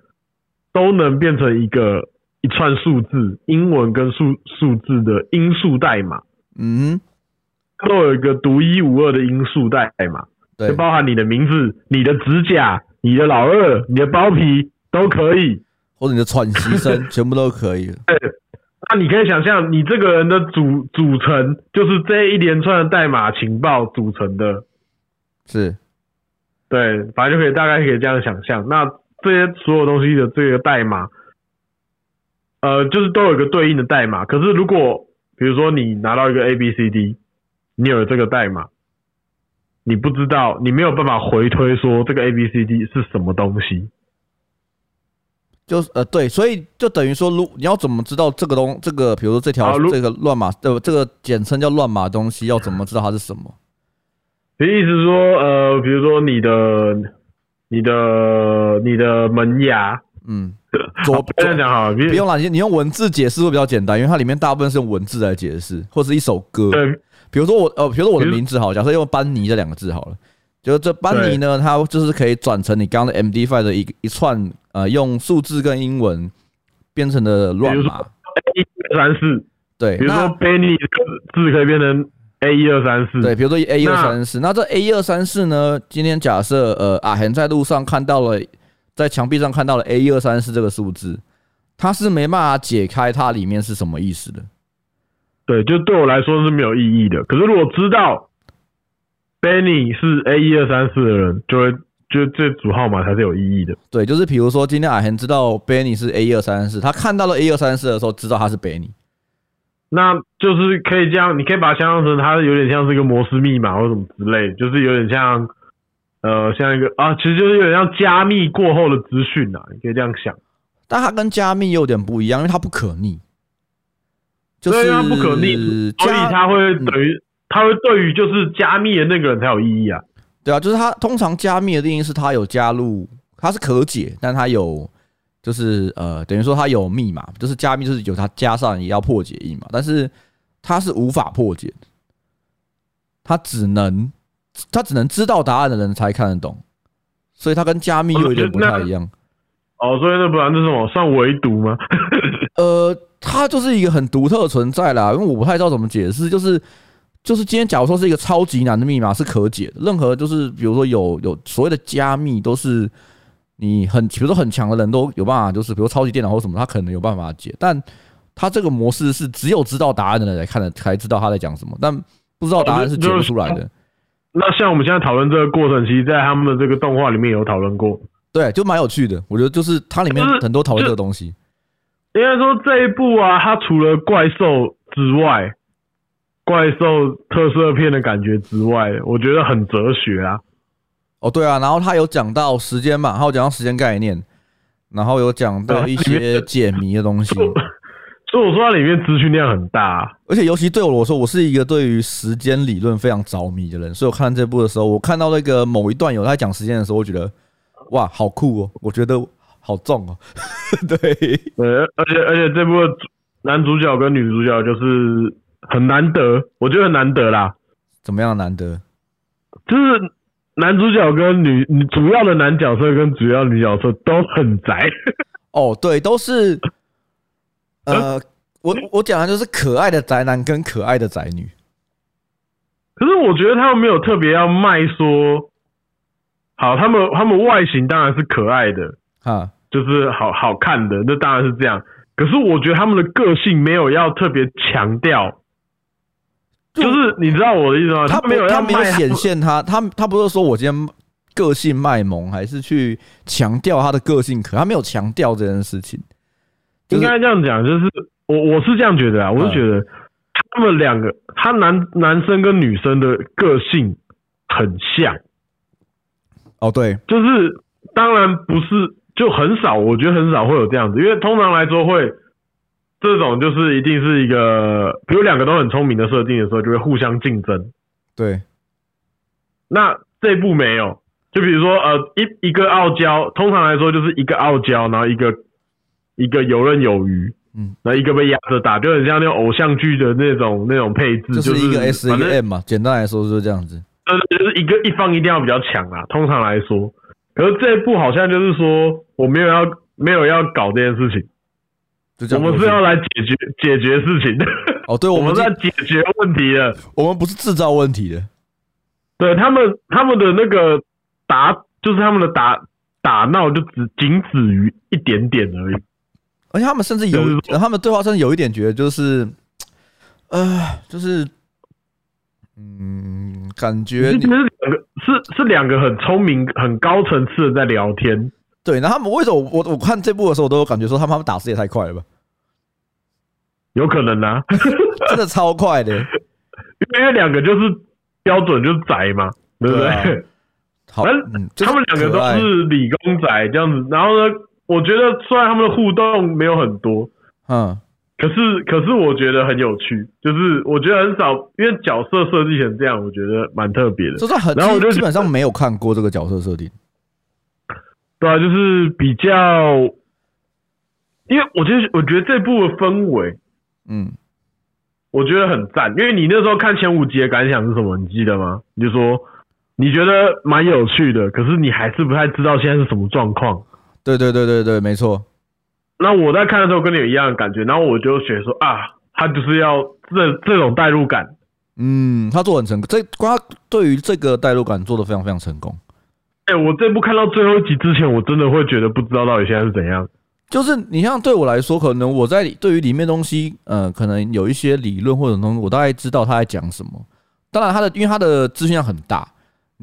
都能变成一个一串数字，英文跟数数字的音数代码。嗯，都有一个独一无二的因素代码，对，就包含你的名字、你的指甲、你的老二、你的包皮都可以，或者你的喘息声，全部都可以。那你可以想象，你这个人的组组成就是这一连串的代码情报组成的，是，对，反正就可以大概可以这样想象。那这些所有东西的这个代码，呃，就是都有一个对应的代码。可是如果比如说你拿到一个 A B C D，你有这个代码，你不知道，你没有办法回推说这个 A B C D 是什么东西。就是呃对，所以就等于说，如你要怎么知道这个东这个，比如说这条这个乱码呃这个简称叫乱码东西，要怎么知道它是什么？你意思是说，呃，比如说你的你的你的门牙，嗯，左这样讲好，不用啦，你你用文字解释会比较简单，因为它里面大部分是用文字来解释，或是一首歌。对，比如说我呃，比如说我的名字好，假设用班尼这两个字好了。就这班尼呢，它就是可以转成你刚刚的 MD5 的一一串呃，用数字跟英文变成的乱码。A 一二三四，对，比如说 Benny 字可以变成 A 一二三四，对，比如说 A 一二三四，那这 A 一二三四呢？今天假设呃阿恒在路上看到了，在墙壁上看到了 A 一二三四这个数字，他是没办法解开它里面是什么意思的。对，就对我来说是没有意义的。可是如果知道 Benny 是 A 一二三四的人，就会就这组号码才是有意义的。对，就是比如说今天阿恒知道 Benny 是 A 一二三四，他看到了 A 一二三四的时候，知道他是 Benny。那就是可以这样，你可以把它想象成它有点像是一个摩斯密码或什么之类，就是有点像呃像一个啊，其实就是有点像加密过后的资讯啊，你可以这样想。但它跟加密有点不一样，因为它不可逆。就是它不可逆，所以它会等于它会对于就是加密的那个人才有意义啊。对啊，就是它通常加密的定义是它有加入，它是可解，但它有就是呃等于说它有密码，就是加密就是有它加上也要破解密码，但是它是无法破解的，它只能它只能知道答案的人才看得懂，所以他跟加密又有点不太一样。哦，所以那不然这是什么算围读吗？呃。它就是一个很独特的存在啦，因为我不太知道怎么解释。就是就是今天，假如说是一个超级难的密码是可解的，任何就是比如说有有所谓的加密，都是你很比如说很强的人都有办法，就是比如超级电脑或什么，他可能有办法解。但他这个模式是只有知道答案的人才看的，才知道他在讲什么，但不知道答案是解不出来的。那像我们现在讨论这个过程，其实在他们的这个动画里面有讨论过，对，就蛮有趣的。我觉得就是它里面很多讨论这个东西。应该说这一部啊，它除了怪兽之外，怪兽特色片的感觉之外，我觉得很哲学啊。哦，对啊，然后他有讲到时间嘛，还有讲到时间概念，然后有讲到一些解谜的东西。所以我说它里面资讯量很大，而且尤其对我来说，我是一个对于时间理论非常着迷的人，所以我看这部的时候，我看到那个某一段有他讲时间的时候，我觉得哇，好酷哦，我觉得。好重哦，对，对，而且而且这部男主角跟女主角就是很难得，我觉得很难得啦。怎么样难得？就是男主角跟女主要的男角色跟主要女角色都很宅。哦，对，都是。呃，我我讲的就是可爱的宅男跟可爱的宅女。可是我觉得他们没有特别要卖说，好，他们他们外形当然是可爱的。啊，就是好好看的，那当然是这样。可是我觉得他们的个性没有要特别强调，就是你知道我的意思吗？他没有，他没有显现他，他他不是说我今天个性卖萌，还是去强调他的个性可，他没有强调这件事情。应该这样讲，就是我我是这样觉得啊，我是觉得他们两个，他男男生跟女生的个性很像。哦，对，就是当然不是。就很少，我觉得很少会有这样子，因为通常来说会这种就是一定是一个，比如两个都很聪明的设定的时候，就会互相竞争。对，那这一部没有，就比如说呃一一个傲娇，通常来说就是一个傲娇，然后一个一个游刃有余，嗯，然后一个被压着打，就很像那种偶像剧的那种那种配置，就是一个 S 一个 M 嘛，简单来说就是这样子。呃，就是一个一方一定要比较强啊，通常来说。可是这一步好像就是说，我没有要没有要搞这件事情，我们是要来解决解决事情的。哦，对，我们是在解决问题的，我们不是制造问题的。对，他们他们的那个打，就是他们的打打闹，就只仅止于一点点而已。而且他们甚至有，他们对话甚至有一点觉得就是，呃，就是。嗯，感觉其实两个是是两个很聪明、很高层次的在聊天。对，那他们为什么我我看这部的时候，我都有感觉说他们他们打字也太快了吧？有可能啊，真的超快的，因为两个就是标准就是宅嘛，对不对？好，嗯，他们两个都是理工宅这样子。然后呢，我觉得虽然他们的互动没有很多，嗯。可是，可是我觉得很有趣，就是我觉得很少，因为角色设计成这样，我觉得蛮特别的。就是很，然后我就基本上没有看过这个角色设定。对啊，就是比较，因为我觉得，我觉得这部的氛围，嗯，我觉得很赞。因为你那时候看前五集的感想是什么？你记得吗？你就说你觉得蛮有趣的，可是你还是不太知道现在是什么状况。对对对对对，没错。那我在看的时候跟你有一样的感觉，然后我就觉得说啊，他就是要这这种代入感。嗯，他做很成功，这他对于这个代入感做的非常非常成功。哎、欸，我这部看到最后一集之前，我真的会觉得不知道到底现在是怎样。就是你像对我来说，可能我在对于里面东西，呃，可能有一些理论或者东西，我大概知道他在讲什么。当然，他的因为他的资讯量很大，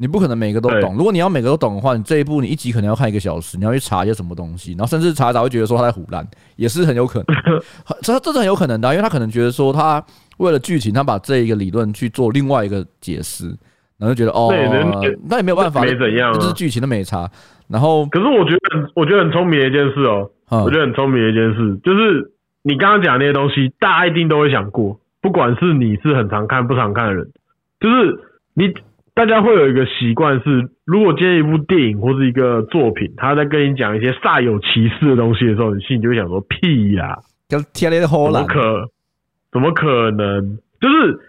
你不可能每个都懂。如果你要每个都懂的话，你这一部你一集可能要看一个小时，你要去查一些什么东西，然后甚至查一查会觉得说他在唬烂，也是很有可能。这这是很有可能的，因为他可能觉得说他为了剧情，他把这一个理论去做另外一个解释，然后就觉得哦，那也没有办法，没怎样，就是剧情的美差。然后，可是我觉得我觉得很聪明的一件事哦。我觉得很聪明的一件事，就是你刚刚讲那些东西，大家一定都会想过。不管是你是很常看、不常看的人，就是你大家会有一个习惯是，如果今天一部电影或是一个作品，他在跟你讲一些煞有其事的东西的时候，你心里就会想说：屁呀，怎么可怎么可能？就是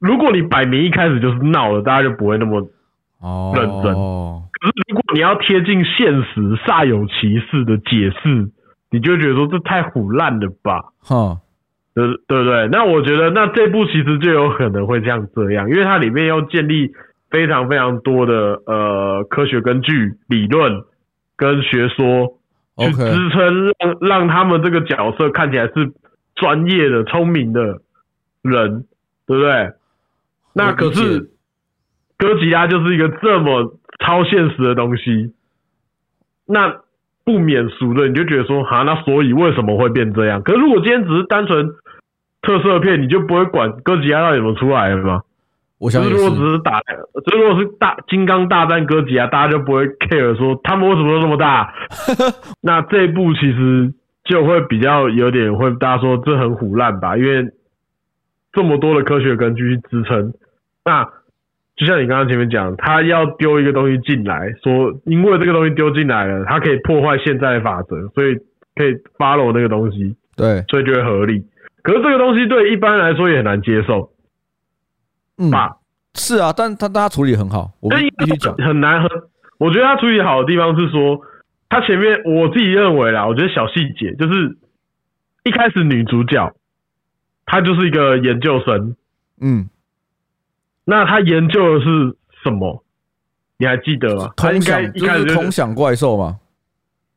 如果你摆明一开始就是闹了，大家就不会那么认真。哦可是，如果你要贴近现实、煞有其事的解释，你就会觉得说这太唬烂了吧？哈，对对不对？那我觉得，那这部其实就有可能会像这样，因为它里面要建立非常非常多的呃科学根据、理论跟学说去支撑，让让他们这个角色看起来是专业的、聪明的人，对不对？那可是哥吉拉就是一个这么。超现实的东西，那不免俗的，你就觉得说，哈，那所以为什么会变这样？可是如果今天只是单纯特色片，你就不会管哥吉拉到底怎么出来的吗？我想是，如果只是打，就如果是大金刚大战哥吉啊，大家就不会 care 说他们为什么都这么大。那这一部其实就会比较有点会大家说这很虎烂吧，因为这么多的科学根据去支撑，那。就像你刚刚前面讲，他要丢一个东西进来，说因为这个东西丢进来了，它可以破坏现在的法则，所以可以 follow 那个东西，对，所以就会合理。可是这个东西对一般来说也很难接受，嗯，吧？是啊，但他他处理很好，我必须讲很难很，我觉得他处理好的地方是说，他前面我自己认为啦，我觉得小细节就是一开始女主角她就是一个研究生，嗯。那她研究的是什么？你还记得吗？空想，就是空想怪兽吗？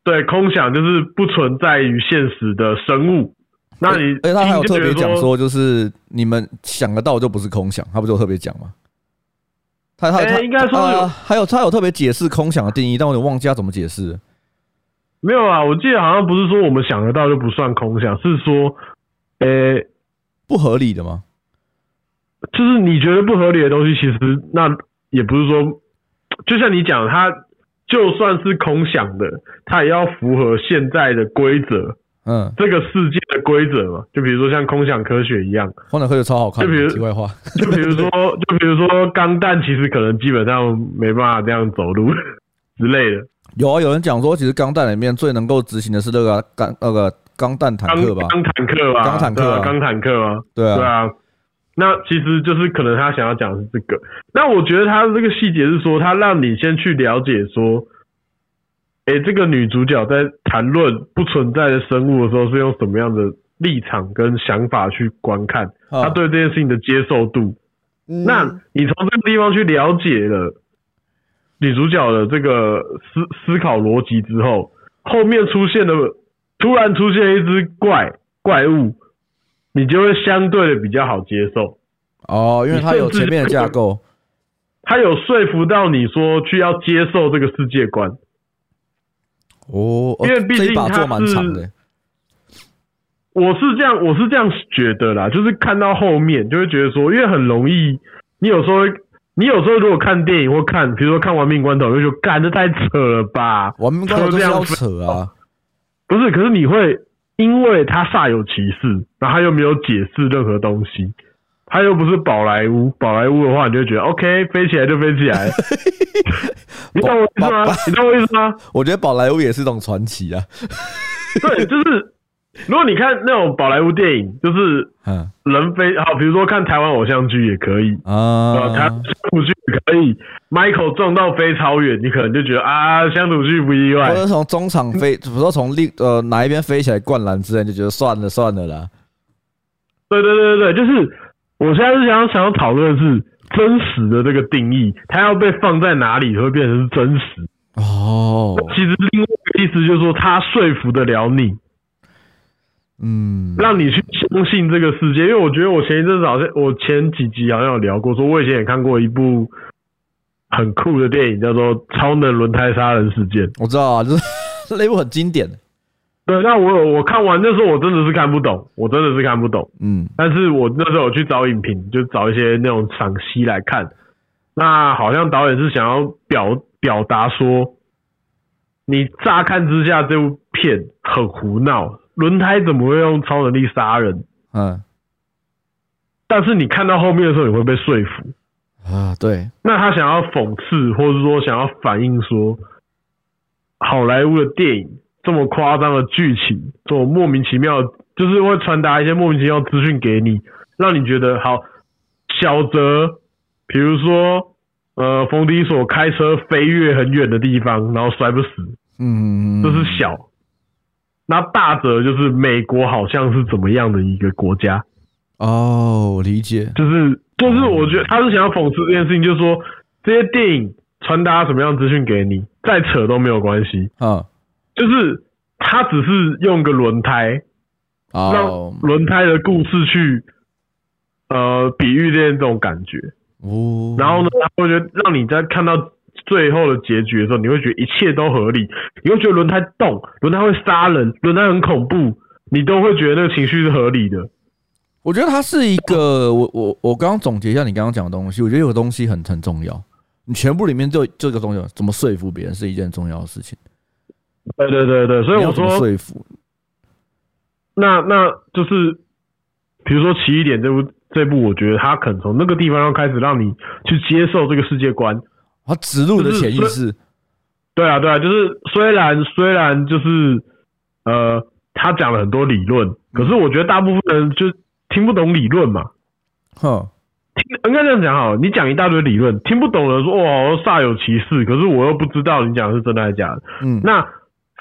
对，空想就是不存在于现实的生物。那你，而且，他还有特别讲说，就是你们想得到就不是空想，他不就特别讲吗？他他他应该说有，还有他有特别解释空想的定义，但我有忘记他怎么解释。没有啊，我记得好像不是说我们想得到就不算空想，是说，呃，不合理的吗？就是你觉得不合理的东西，其实那也不是说，就像你讲，它就算是空想的，它也要符合现在的规则，嗯，这个世界的规则嘛。就比如说像空想科学一样，空想科学超好看。就比如，题外话，就比如说，就比如说钢弹，其实可能基本上没办法这样走路 之类的。有啊，有人讲说，其实钢弹里面最能够执行的是那个钢那个钢弹坦克吧？钢坦克吧？钢坦克，钢坦克啊，对啊，对啊。那其实就是可能他想要讲的是这个。那我觉得他的这个细节是说，他让你先去了解说，诶，这个女主角在谈论不存在的生物的时候，是用什么样的立场跟想法去观看，她对这件事情的接受度。那你从这个地方去了解了女主角的这个思思考逻辑之后，后面出现的突然出现一只怪怪物。你就会相对的比较好接受哦，因为它有前面的架构，它有说服到你说去要接受这个世界观。哦，因为毕竟它是，我是这样，我是这样觉得啦，就是看到后面就会觉得说，因为很容易，你有时候，你有时候如果看电影或看，比如说看《亡命关头》，就觉得干这太扯了吧，亡命关头这样扯啊，不是，可是你会。因为他煞有其事，然后他又没有解释任何东西，他又不是宝莱坞，宝莱坞的话，你就觉得 OK，飞起来就飞起来。你懂我意思吗？你懂我意思吗？我觉得宝莱坞也是一种传奇啊。对，就是 如果你看那种宝莱坞电影，就是嗯，人飞好，比如说看台湾偶像剧也可以啊，台湾乡土剧也可以。Michael 撞到飞超远，你可能就觉得啊，乡土剧不意外。或者从中场飞，比如说从另呃哪一边飞起来灌篮之类，就觉得算了算了啦。对对对对对，就是我现在是想要想要讨论的是真实的这个定义，它要被放在哪里会变成是真实哦。其实另外一个意思就是说，他说服得了你。嗯，让你去相信这个世界，因为我觉得我前一阵子好像，我前几集好像有聊过，说我以前也看过一部很酷的电影，叫做《超能轮胎杀人事件》。我知道啊，就是这 那部很经典。对，那我我看完那时候，我真的是看不懂，我真的是看不懂。嗯，但是我那时候有去找影评，就找一些那种赏析来看。那好像导演是想要表表达说，你乍看之下这部片很胡闹。轮胎怎么会用超能力杀人？嗯，但是你看到后面的时候，你会被说服啊。对，那他想要讽刺，或者说想要反映说，好莱坞的电影这么夸张的剧情，这种莫名其妙，就是会传达一些莫名其妙资讯给你，让你觉得好。小则，比如说，呃，冯迪所开车飞越很远的地方，然后摔不死，嗯，这是小。那大则就是美国好像是怎么样的一个国家。哦，我理解，就是就是我觉得他是想要讽刺这件事情，就是说这些电影传达什么样资讯给你，再扯都没有关系。啊，就是他只是用个轮胎，让轮胎的故事去呃比喻这这种感觉哦，然后呢，他会觉得让你在看到。最后的结局的时候，你会觉得一切都合理，你会觉得轮胎动，轮胎会杀人，轮胎很恐怖，你都会觉得那个情绪是合理的。我觉得它是一个，我我我刚刚总结一下你刚刚讲的东西，我觉得有个东西很很重要，你全部里面就这个东西，怎么说服别人是一件重要的事情。对对对对，所以我说说服。那那就是，比如说奇异点这部这部，我觉得他肯从那个地方要开始让你去接受这个世界观。他植入的潜意识，对啊，对啊，就是虽然虽然就是呃，他讲了很多理论，可是我觉得大部分人就听不懂理论嘛。哼，听应该这样讲好，你讲一大堆理论，听不懂的说哦，煞有其事，可是我又不知道你讲的是真的还是假的。嗯，那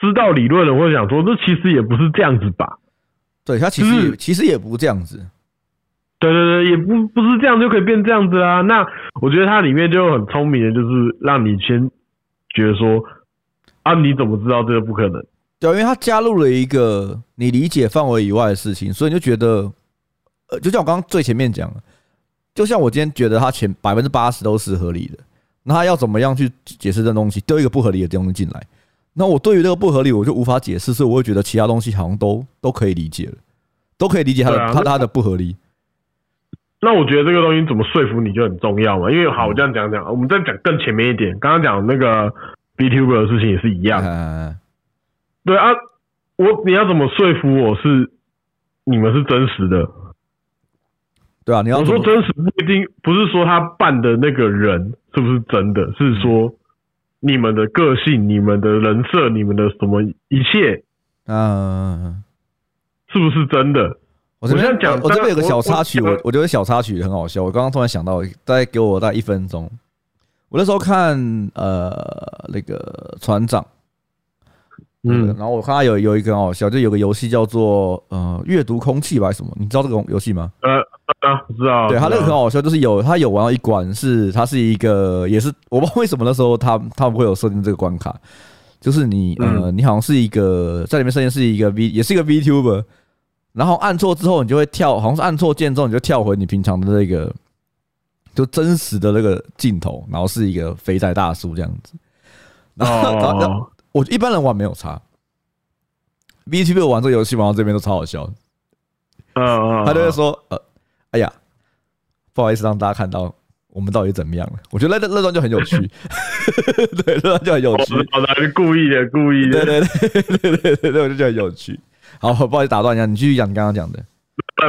知道理论的会想说，这其实也不是这样子吧？对，他其实也其实也不这样子。对对对，也不不是这样就可以变这样子啊。那我觉得它里面就很聪明的，就是让你先觉得说啊，你怎么知道这个不可能？对，因为它加入了一个你理解范围以外的事情，所以你就觉得，呃，就像我刚刚最前面讲的，就像我今天觉得它前百分之八十都是合理的，那他要怎么样去解释这东西，丢一个不合理的东西进来，那我对于这个不合理，我就无法解释，所以我会觉得其他东西好像都都可以理解了，都可以理解它的它它的不合理。那我觉得这个东西怎么说服你就很重要嘛，因为好，我这样讲讲，我们再讲更前面一点，刚刚讲那个 BTuber 的事情也是一样。对啊，我你要怎么说服我是你们是真实的？对啊，你要我说真实不一定不是说他扮的那个人是不是真的，是说你们的个性、你们的人设、你们的什么一切，嗯，是不是真的？我这边讲，我这边有个小插曲，我我觉得小插曲很好笑。我刚刚突然想到，大概给我大概一分钟。我那时候看呃那个船长，嗯，然后我看他有有一个很好笑，就有个游戏叫做呃阅读空气吧，还是什么？你知道这个游戏吗？呃啊，知道。对他那个很好笑，就是有他有玩到一关，是它是一个也是我不知道为什么那时候他他们会有设定这个关卡，就是你呃你好像是一个在里面设定是一个 V 也是一个 VTuber。然后按错之后，你就会跳，好像是按错键之后，你就跳回你平常的那个，就真实的那个镜头，然后是一个肥仔大叔这样子。然后，然后我一般人玩没有差，VTuber 玩这个游戏玩到这边都超好笑。嗯，他就会说：“呃，哎呀，不好意思让大家看到我们到底怎么样了。”我觉得那那段就很有趣，对，那段就很有趣。好的，是故意的，故意的。对对对对对对对，我就觉得很有趣。好，不好意思打断一下，你继续讲你刚刚讲的。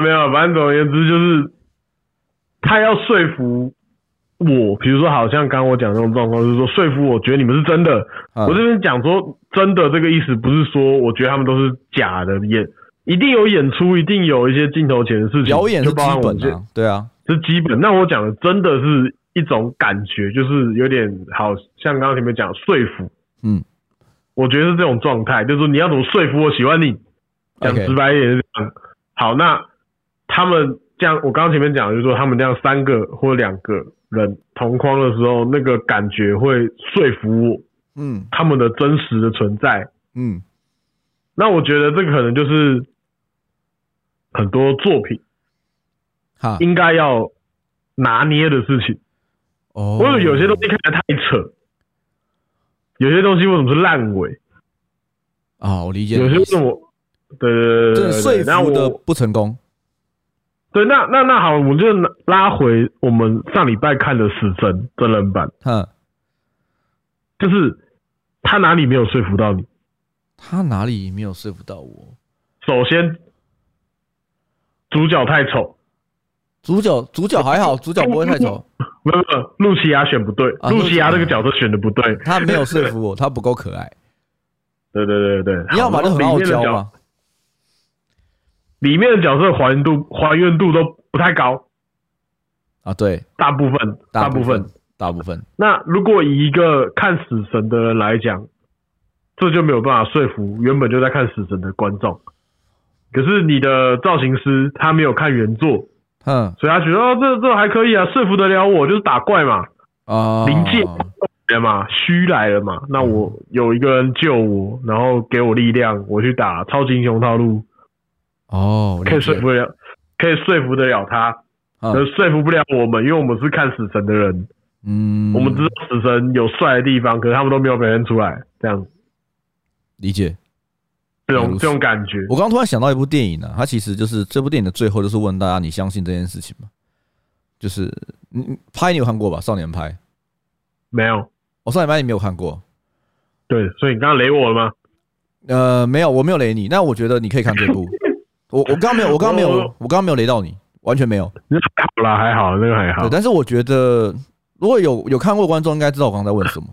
没有，反正总而言之就是，他要说服我，比如说，好像刚刚我讲的那种状况，就是说说服我觉得你们是真的。我这边讲说真的这个意思，不是说我觉得他们都是假的，演一定有演出，一定有一些镜头前的事情，表演是基本的，对啊，是基本。那我讲的真的是一种感觉，就是有点好像刚刚前面讲说服，嗯，我觉得是这种状态，就是说你要怎么说服我喜欢你，讲直白一点是这样。好，那他们这样，我刚刚前面讲的就是说他们这样三个或两个人同框的时候，那个感觉会说服我，嗯，他们的真实的存在，嗯。那我觉得这个可能就是很多作品，哈，应该要拿捏的事情。哦，或者有些东西看起来太扯，有些东西为什么是烂尾？啊，我理解。有些为什么？对对对对对。说服的不成功。对，那那那好，我们就拉回我们上礼拜看的《死神》真人版。嗯，就是他哪里没有说服到你？他哪里没有说服到我？首先，主角太丑。主角主角还好，主角不会太丑。没有露琪亚选不对，露琪亚这个角色选的不对。他没有说服我，他不够可爱。对对对对，你要把那很傲娇吗？里面的角色还原度还原度都不太高。啊，对，大部分大部分。大部分。那如果以一个看死神的人来讲，这就没有办法说服原本就在看死神的观众。可是你的造型师他没有看原作，嗯，所以他觉得哦，这这还可以啊，说服得了我，就是打怪嘛，啊，灵界来了嘛，虚来了嘛，那我有一个人救我，然后给我力量，我去打超级英雄套路，哦，可以说服了，可以说服得了他，可是说服不了我们，因为我们是看死神的人，嗯，我们知道死神有帅的地方，可是他们都没有表现出来，这样子。理解这种这种感觉。我刚刚突然想到一部电影呢、啊，它其实就是这部电影的最后就是问大家：你相信这件事情吗？就是你拍你有看过吧？少年拍没有，我少年拍你没有看过。对，所以你刚刚雷我了吗？呃，没有，我没有雷你。那我觉得你可以看这部。我我刚刚没有，我刚刚没有，我刚刚没有雷到你，完全没有。那好啦，还好，那个还好。对，但是我觉得如果有有看过观众应该知道我刚刚在问什么，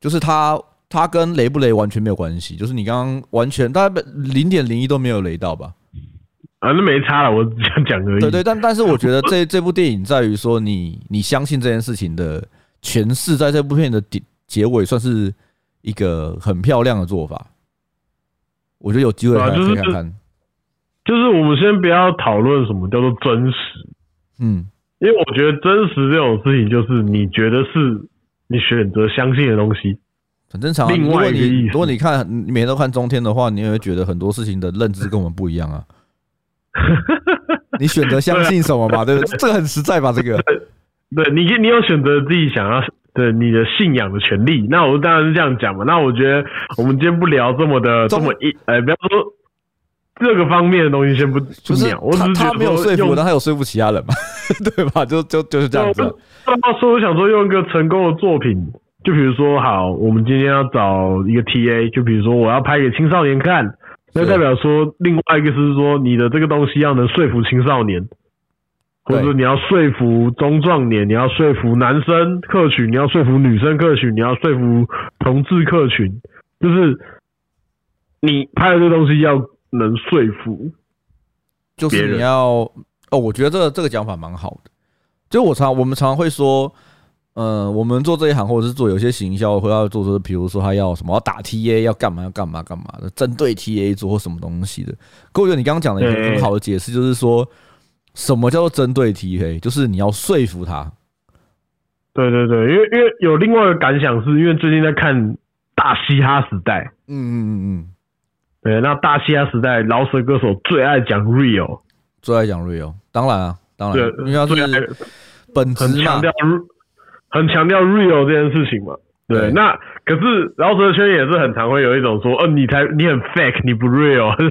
就是他。他跟雷不雷完全没有关系，就是你刚刚完全大概零点零一都没有雷到吧？啊，那没差了，我只想讲而已。对对，但但是我觉得这这部电影在于说你你相信这件事情的诠释，在这部片的结结尾算是一个很漂亮的做法。我觉得有机会来看看看。就是我们先不要讨论什么叫做真实，嗯，因为我觉得真实这种事情就是你觉得是你选择相信的东西。很正常啊。如果你如果你看你每天都看中天的话，你也会觉得很多事情的认知跟我们不一样啊。你选择相信什么嘛？对，这个很实在吧？这个，对你你有选择自己想要的你的信仰的权利。那我当然是这样讲嘛。那我觉得我们今天不聊这么的这么一，哎，不要说这个方面的东西，先不不聊。我只是他没有说服，但他有说服其他人嘛？对吧？就就就是这样子。他说我想说用一个成功的作品。就比如说，好，我们今天要找一个 TA，就比如说我要拍给青少年看，那代表说另外一个是说你的这个东西要能说服青少年，或者你要说服中壮年，你要说服男生客群，你要说服女生客群，你要说服同志客群，就是你拍的这东西要能说服，就是你要哦，我觉得这个这个讲法蛮好的，就我常我们常常会说。呃，我们做这一行，或者是做有些行销，会要做出，比如说他要什么，要打 TA，要干嘛，要干嘛，干嘛的，针对 TA 做或什么东西的。各位，你刚刚讲的一个很好的解释，就是说什么叫做针对 TA，就是你要说服他。对对对，因为因为有另外一个感想，是因为最近在看《大嘻哈时代》。嗯嗯嗯嗯。对，那《大嘻哈时代》饶舌歌手最爱讲 real，最爱讲 real。当然啊，当然，因为他是本质嘛。很强调 real 这件事情嘛，对。对那可是饶舌圈也是很常会有一种说，哦，你才你很 fake，你不 real，、啊、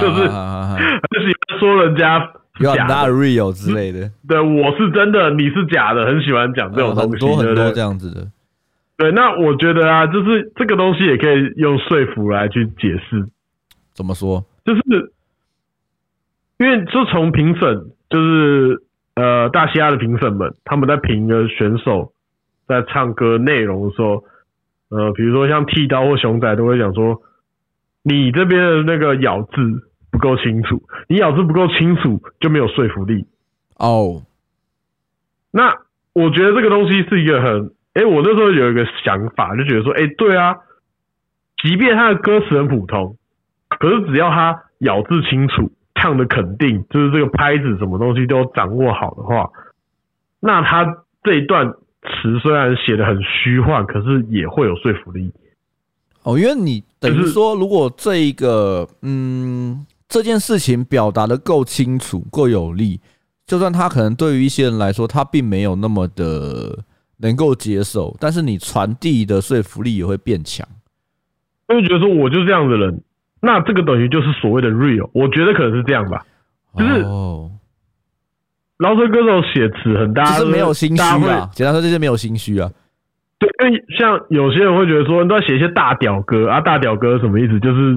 就是很喜欢说人家假的 real 之类的。对，我是真的，你是假的，很喜欢讲这种东西，很多很多这样子的。对，那我觉得啊，就是这个东西也可以用说服来去解释。怎么说？就是因为就从评审，就是呃大西亚的评审们，他们在评一个选手。在唱歌内容的时候，呃，比如说像剃刀或熊仔都会讲说，你这边的那个咬字不够清楚，你咬字不够清楚就没有说服力。哦，那我觉得这个东西是一个很，哎，我那时候有一个想法，就觉得说，哎，对啊，即便他的歌词很普通，可是只要他咬字清楚，唱的肯定，就是这个拍子什么东西都掌握好的话，那他这一段词虽然写的很虚幻，可是也会有说服力。哦，因为你等于说，如果这一个，嗯，这件事情表达的够清楚、够有力，就算他可能对于一些人来说，他并没有那么的能够接受，但是你传递的说服力也会变强。我就觉得说，我就是这样的人，那这个等于就是所谓的 real，我觉得可能是这样吧，就是哦，饶舌歌手写词很大，就是没有心虚啊，简单说就是没有心虚啊。对，因为像有些人会觉得说，你都要写一些大屌歌啊，大屌歌什么意思？就是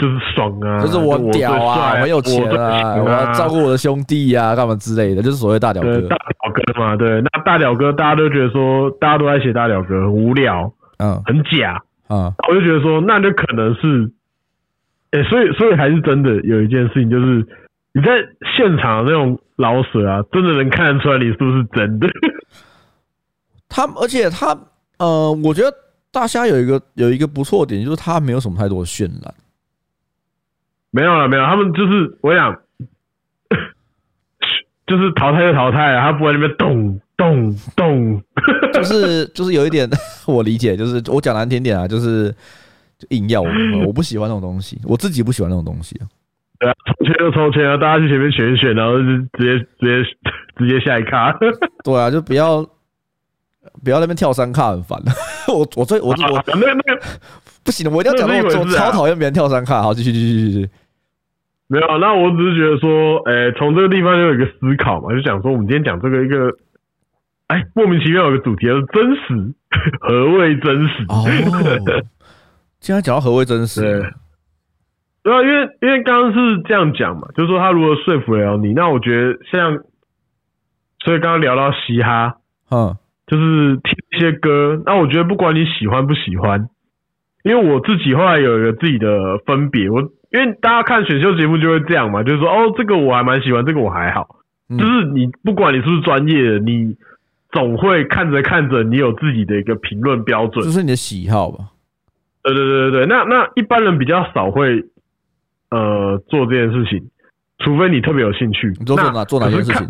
就是爽啊，就是我屌啊，我很有钱啊，我要照顾我的兄弟啊，干嘛之类的，就是所谓大屌哥。大屌哥嘛，对，那大屌哥大家都觉得说，大家都在写大屌哥，很无聊，嗯，很假，嗯，我就觉得说，那就可能是，哎，所以所以还是真的有一件事情，就是你在现场的那种老水啊，真的能看得出来你是不是真的。他而且他呃，我觉得大虾有一个有一个不错点，就是他没有什么太多的渲染。没有了，没有，他们就是我想，就是淘汰就淘汰啊，他不会在那边咚咚咚，就是就是有一点 我理解，就是我讲难听点啊，就是硬要我，我不喜欢那种东西，我自己不喜欢那种东西啊。对啊，抽签就抽签啊，大家去前面选一选，然后就直接直接直接下一卡。对啊，就不要。不要那边跳三卡，很烦。我我最我我那个那个不行的，我一定要讲到我超讨厌别人跳三卡。好，继续继续继续。没有，那我只是觉得说，哎，从这个地方就有一个思考嘛，就想说，我们今天讲这个一个，哎，莫名其妙有个主题是真实，何谓真实？哦，现在讲到何谓真实？对啊，因为因为刚刚是这样讲嘛，就是说他如何说服了你。那我觉得像，所以刚刚聊到嘻哈，嗯。就是听一些歌，那我觉得不管你喜欢不喜欢，因为我自己后来有一个自己的分别，我因为大家看选秀节目就会这样嘛，就是说哦，这个我还蛮喜欢，这个我还好，就是你不管你是不是专业的，你总会看着看着，你有自己的一个评论标准，这是你的喜好吧？对对对对对，那那一般人比较少会呃做这件事情，除非你特别有兴趣。你做做哪做哪件事情？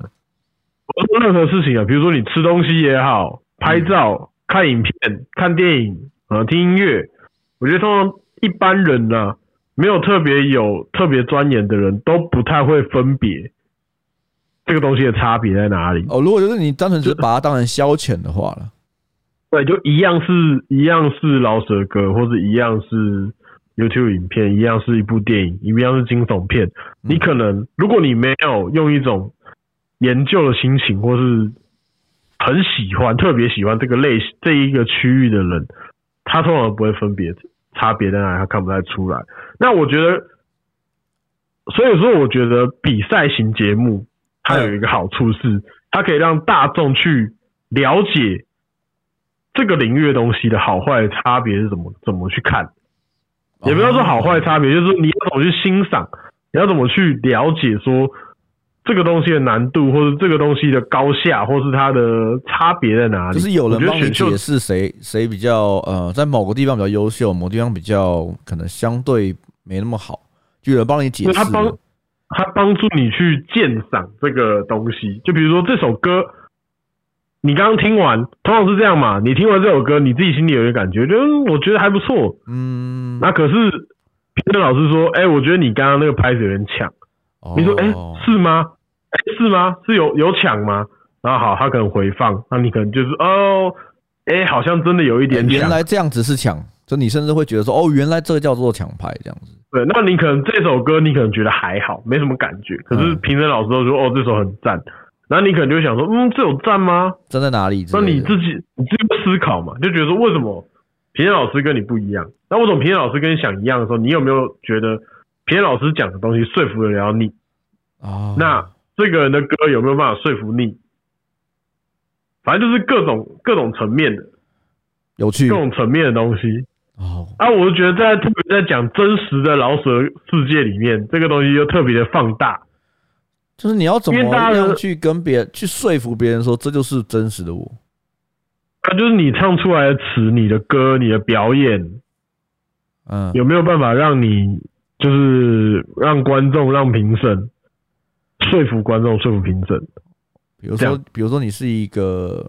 我做任何事情啊，比如说你吃东西也好，拍照、看影片、看电影啊、听音乐，我觉得通常一般人呢、啊，没有特别有特别钻研的人都不太会分别这个东西的差别在哪里。哦，如果就是你单纯只是把它当成消遣的话了，对，就一样是一样是老舍歌，或者一样是 YouTube 影片，一样是一部电影，一样是惊悚片，你可能如果你没有用一种研究的心情，或是很喜欢、特别喜欢这个类这一个区域的人，他通常不会分别差别在哪，他看不太出来。那我觉得，所以说，我觉得比赛型节目它有一个好处是，它可以让大众去了解这个领域的东西的好坏差别是怎么怎么去看，也不要说好坏差别，就是你要怎么去欣赏，你要怎么去了解说。这个东西的难度，或者这个东西的高下，或是它的差别在哪里？就是有人帮你解释谁谁比较呃，在某个地方比较优秀，某个地方比较可能相对没那么好，就有人帮你解释。他帮他帮助你去鉴赏这个东西。就比如说这首歌，你刚刚听完，通常是这样嘛？你听完这首歌，你自己心里有一个感觉，就我觉得还不错。嗯，那可是评审老师说，哎，我觉得你刚刚那个拍子有点抢。你说，哎、欸，是吗？哎、欸，是吗？是有有抢吗？然后好，他可能回放，那你可能就是哦，哎、欸，好像真的有一点抢。原来这样子是抢，就你甚至会觉得说，哦，原来这个叫做抢拍这样子。对，那你可能这首歌你可能觉得还好，没什么感觉。可是评审老师都说，哦，这首很赞。然后你可能就会想说，嗯，这有赞吗？赞在哪里？那你自己你自己思考嘛，就觉得说，为什么评审老师跟你不一样？那为什么评审老师跟你想一样的时候，你有没有觉得？评审老师讲的东西说服得了你，oh. 那这个人的歌有没有办法说服你？反正就是各种各种层面的，有趣，各种层面的东西。哦，啊，我觉得在特别在讲真实的饶舌世界里面，这个东西就特别的放大。就是你要怎么样去跟别人去说服别人说这就是真实的我？啊，就是你唱出来的词、你的歌、你的表演，嗯，有没有办法让你就是让观众、让评审说服观众、说服评审？比如说，比如说你是一个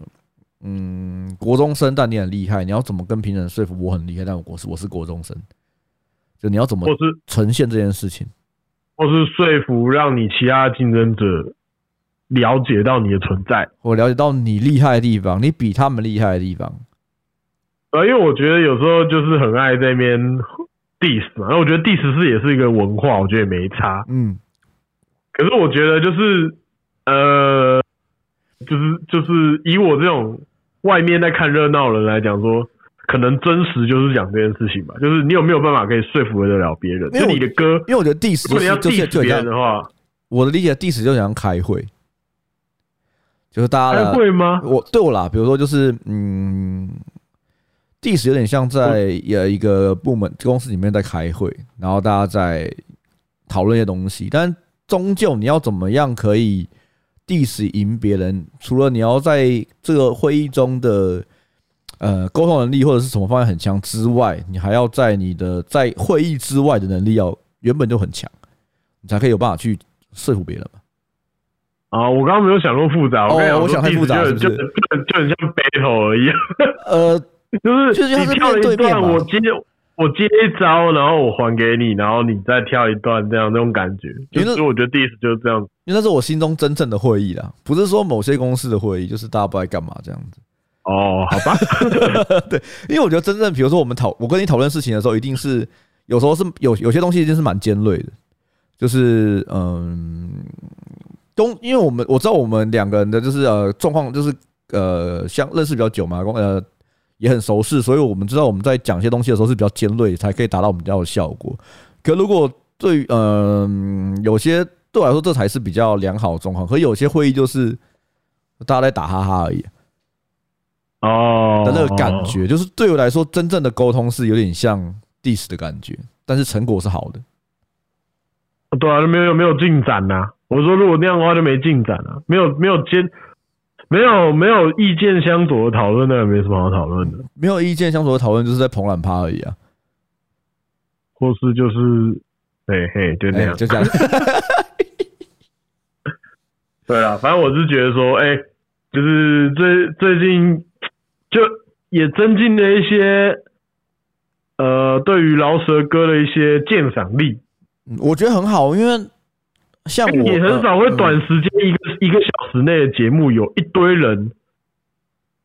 嗯国中生，但你很厉害，你要怎么跟评审说服我很厉害？但我是我是国中生，就你要怎么呈现这件事情？或是说服让你其他竞争者了解到你的存在，或了解到你厉害的地方，你比他们厉害的地方。呃，因为我觉得有时候就是很爱在那边 diss 嘛，然后我觉得 diss 是也是一个文化，我觉得也没差。嗯，可是我觉得就是呃，就是就是以我这种外面在看热闹的人来讲说。可能真实就是讲这件事情吧，就是你有没有办法可以说服得了别人？就你的歌，因为我觉得 diss 就是要 diss 别人的话，我的理解 diss 就想开会，就是大家开会吗？我对我啦，比如说就是嗯，diss 有点像在有一个部门公司里面在开会，然后大家在讨论一些东西，但终究你要怎么样可以 diss 赢别人？除了你要在这个会议中的。呃，沟通能力或者是什么方面很强之外，你还要在你的在会议之外的能力要原本就很强，你才可以有办法去说服别人嘛。啊，我刚刚没有想过复杂，哦，我想太复杂是不是？就就就很像 battle 一样。呃，就是就是你跳一段，我接我接一招，然后我还给你，然后你再跳一段，这样那种感觉。其实我觉得第一次就是这样，因为那是我心中真正的会议啦，不是说某些公司的会议，就是大家不知道干嘛这样子。哦，好吧 对，因为我觉得真正，比如说我们讨，我跟你讨论事情的时候，一定是有时候是有有些东西一定是蛮尖锐的，就是嗯，东，因为我们我知道我们两个人的就是呃状况，就是呃相认识比较久嘛，呃也很熟识，所以我们知道我们在讲一些东西的时候是比较尖锐，才可以达到我们要的效果。可如果对于嗯有些对我来说这才是比较良好的状况，可有些会议就是大家在打哈哈而已。哦，的那个感觉，就是对我来说，真正的沟通是有点像 diss 的感觉，但是成果是好的。对啊，没有没有进展呐。我说如果那样的话就没进展了，没有没有兼，没有没有意见相左的讨论，那也没什么好讨论的。没有意见相左的讨论，就是在捧懒趴而已啊。或是就是，嘿嘿，就那样，就这样。对啊，反正我是觉得说，哎，就是最最近。就也增进了一些，呃，对于饶舌歌的一些鉴赏力，我觉得很好，因为像我也很少会短时间一个一个小时内的节目，有一堆人，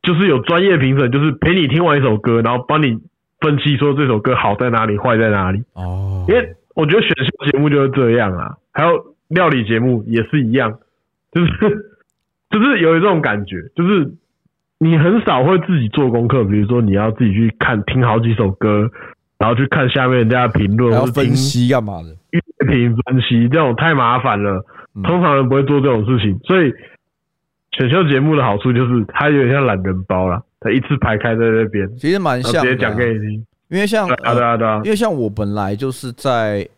就是有专业评审，就是陪你听完一首歌，然后帮你分析说这首歌好在哪里，坏在哪里。哦，因为我觉得选秀节目就是这样啊，还有料理节目也是一样，就是 就是有一种感觉，就是。你很少会自己做功课，比如说你要自己去看听好几首歌，然后去看下面人家的评论，然后分析干嘛的？乐评分析这种太麻烦了，通常人不会做这种事情。所以选秀节目的好处就是它有点像懒人包啦，它一次排开在那边，其实蛮像的。直接讲给你听，因为像啊对啊对啊，因为像我本来就是在。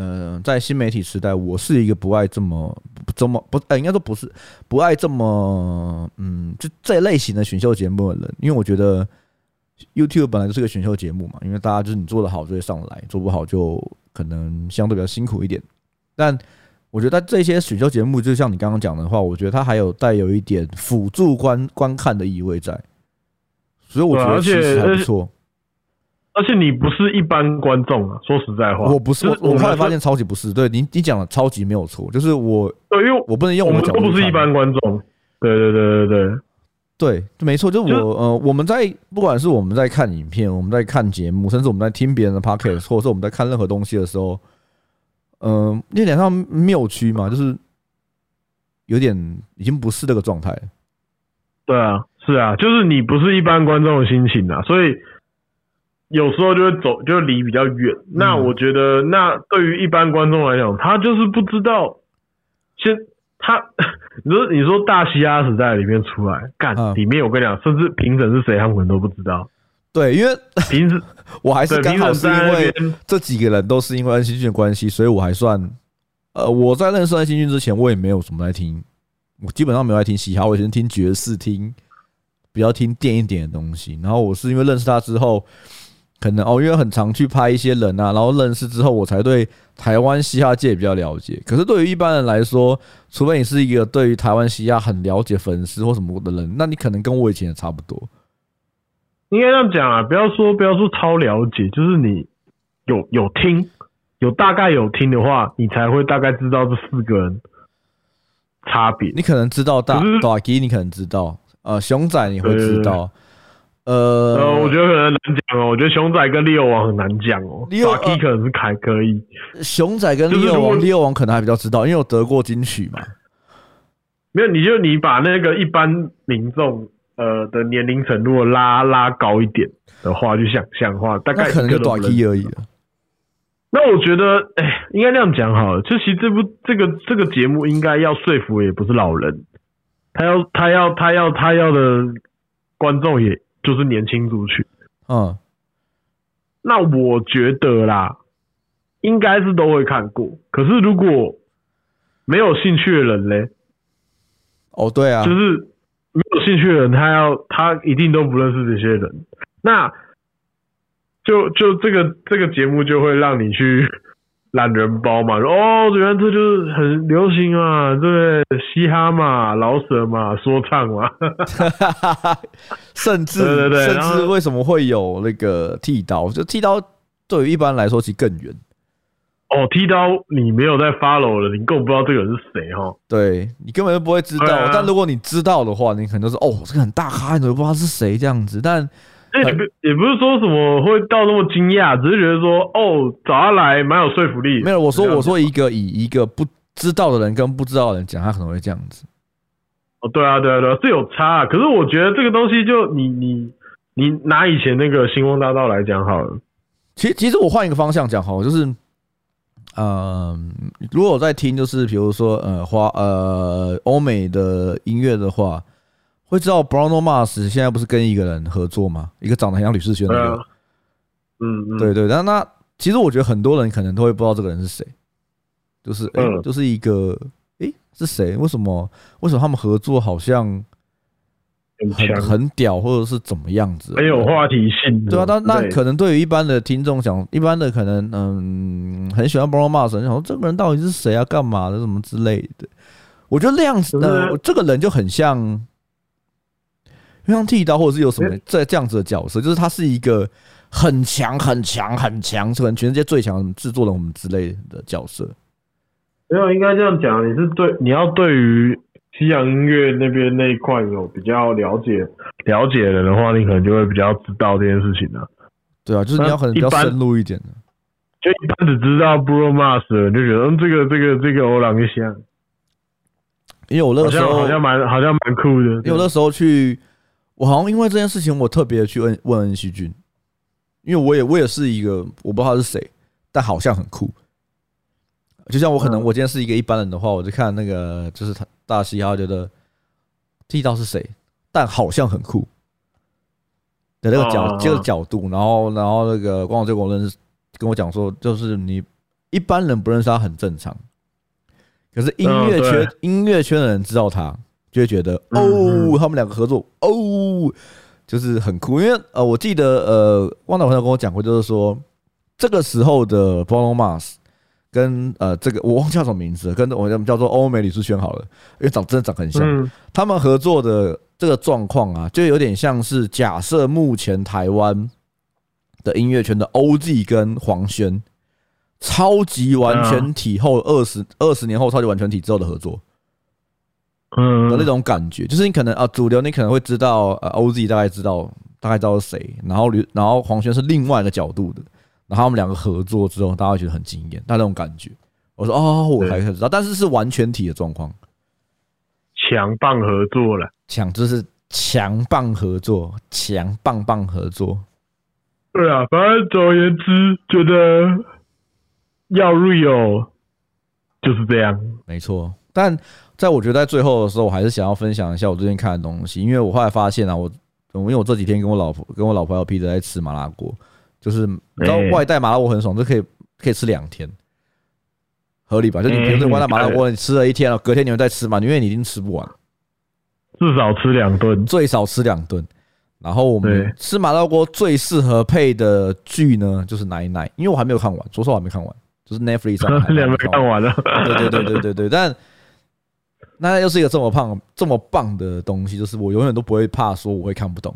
嗯、呃，在新媒体时代，我是一个不爱这么、这么不，呃，应该说不是不爱这么，嗯，就这类型的选秀节目的人，因为我觉得 YouTube 本来就是个选秀节目嘛，因为大家就是你做的好就会上来，做不好就可能相对比较辛苦一点。但我觉得这些选秀节目，就像你刚刚讲的话，我觉得它还有带有一点辅助观观看的意味在，所以我觉得其实还不错。而且你不是一般观众啊，说实在话，我不是，我我后来发现超级不是。对你，你讲的超级没有错，就是我，对，因为我不能用我们都不是一般观众。对对对对对对，没错，就是我呃，我们在不管是我们在看影片，我们在看节目，甚至我们在听别人的 podcast，或者是我们在看任何东西的时候，嗯，有点像谬区嘛，就是有点已经不是这个状态。对啊，是啊，就是你不是一般观众的心情啊，所以。有时候就会走，就离比较远。那我觉得，那对于一般观众来讲，他就是不知道，先他，你说你说大嘻哈时代里面出来干，里面我跟你讲，甚至评审是谁，他们可能都不知道。对，因为 平时 我还是刚好是因为这几个人都是因为恩熙俊的关系，所以我还算呃，我在认识恩熙俊之前，我也没有什么在听，我基本上没有在听嘻哈，我以前听爵士，听比较听电一点的东西。然后我是因为认识他之后，可能哦，因为很常去拍一些人啊，然后认识之后，我才对台湾嘻哈界比较了解。可是对于一般人来说，除非你是一个对于台湾嘻哈很了解粉丝或什么的人，那你可能跟我以前也差不多。应该这样讲啊，不要说不要说超了解，就是你有有听，有大概有听的话，你才会大概知道这四个人差别。你可能知道大大吉，你可能知道呃熊仔，你会知道。呃，呃，我觉得可能难讲哦。我觉得熊仔跟利友王很难讲哦。利友王可能是凯可以。熊仔跟利友王，利友王可能还比较知道，因为我得过金曲嘛。没有，你就你把那个一般民众呃的年龄层如果拉拉高一点的话，就想象的话，大概可能就短期而已了。那我觉得，哎，应该这样讲好了。就其实这部这个这个节目应该要说服，也不是老人，他要他要他要他要的观众也。就是年轻族群，嗯，那我觉得啦，应该是都会看过。可是如果没有兴趣的人嘞，哦，对啊，就是没有兴趣的人，他要他一定都不认识这些人，那就就这个这个节目就会让你去。懒人包嘛，哦，原来这就是很流行啊，对，嘻哈嘛，老舍嘛，说唱嘛，甚至对对对，甚至为什么会有那个剃刀？就剃刀对于一般来说其实更远。哦，剃刀你没有在 follow 了，你根本不知道这个人是谁哈。对，你根本就不会知道，啊、但如果你知道的话，你可能就是哦，这个很大咖，你都不知道是谁这样子，但。也不也不是说什么会到那么惊讶，只是觉得说哦，找他来蛮有说服力。没有，我说我说一个以一个不知道的人跟不知道的人讲，他可能会这样子。哦，对啊，对啊，对啊，是有差。可是我觉得这个东西就你你你拿以前那个星光大道来讲好了。其实其实我换一个方向讲好了，就是呃，如果我在听，就是比如说呃花呃欧美的音乐的话。会知道 Bruno Mars 现在不是跟一个人合作吗？一个长得很像吕世轩的人。嗯嗯，对对。但那其实我觉得很多人可能都会不知道这个人是谁，就是哎、欸，就是一个哎、欸、是谁？为什么为什么他们合作好像很很屌，或者是怎么样子？很有话题性。对啊，那那可能对于一般的听众讲，一般的可能嗯很喜欢 Bruno Mars，想说这个人到底是谁啊？干嘛的？什么之类的？我觉得那样子呢，这个人就很像。像剃刀，或者是有什么这这样子的角色，就是他是一个很强、很强、很强，可能全世界最强制作人我们之类的角色。没有，应该这样讲，你是对你要对于西洋音乐那边那一块有比较了解了解的人的话，你可能就会比较知道这件事情了。对啊，就是你要可能比较深入一点的。就一般只知道 Bruno Mars，就觉得嗯，这个这个这个欧朗就像，因为我那个时候好像蛮好像蛮酷的，因为我那时候去。我好像因为这件事情，我特别去问问恩熙君，因为我也我也是一个我不知道他是谁，但好像很酷。就像我可能我今天是一个一般人的话，我就看那个就是他大嘻哈，觉得剃刀是谁，但好像很酷。的那个角这个角度，然后然后那个光我这个人跟我讲说，就是你一般人不认识他很正常，可是音乐圈音乐圈的人知道他。就会觉得哦，他们两个合作哦，就是很酷。因为呃，我记得呃，汪导朋友跟我讲过，就是说这个时候的 Bruno Mars 跟呃这个我忘记叫什么名字，跟我们叫做欧美吕士轩好了，因为长真的长很像。他们合作的这个状况啊，就有点像是假设目前台湾的音乐圈的 OG 跟黄轩超级完全体后二十二十年后超级完全体之后的合作。嗯，的那种感觉，就是你可能啊，主流你可能会知道，呃，OZ 大概知道，大概知道是谁，然后刘然后黄轩是另外一个角度的，然后他们两个合作之后，大家会觉得很惊艳，那种感觉，我说哦，我才知道，但是是完全体的状况，强棒合作了，强就是强棒合作，强棒棒合作，对啊，反正总而言之，觉得要 real 就是这样，没错，但。在我觉得在最后的时候，我还是想要分享一下我最近看的东西，因为我后来发现啊，我因为我这几天跟我老婆跟我老婆要逼着在吃麻辣锅，就是你知道外带麻辣锅很爽，就可以可以吃两天，合理吧？就你平时外带麻辣锅，你吃了一天了，隔天你们再吃嘛？因为你已经吃不完，至少吃两顿，最少吃两顿。然后我们吃麻辣锅最适合配的剧呢，就是奶奶，因为我还没有看完，说实话我还没看完，就是 Netflix 上还没看完 了。对对对对对对，但那又是一个这么胖这么棒的东西，就是我永远都不会怕说我会看不懂，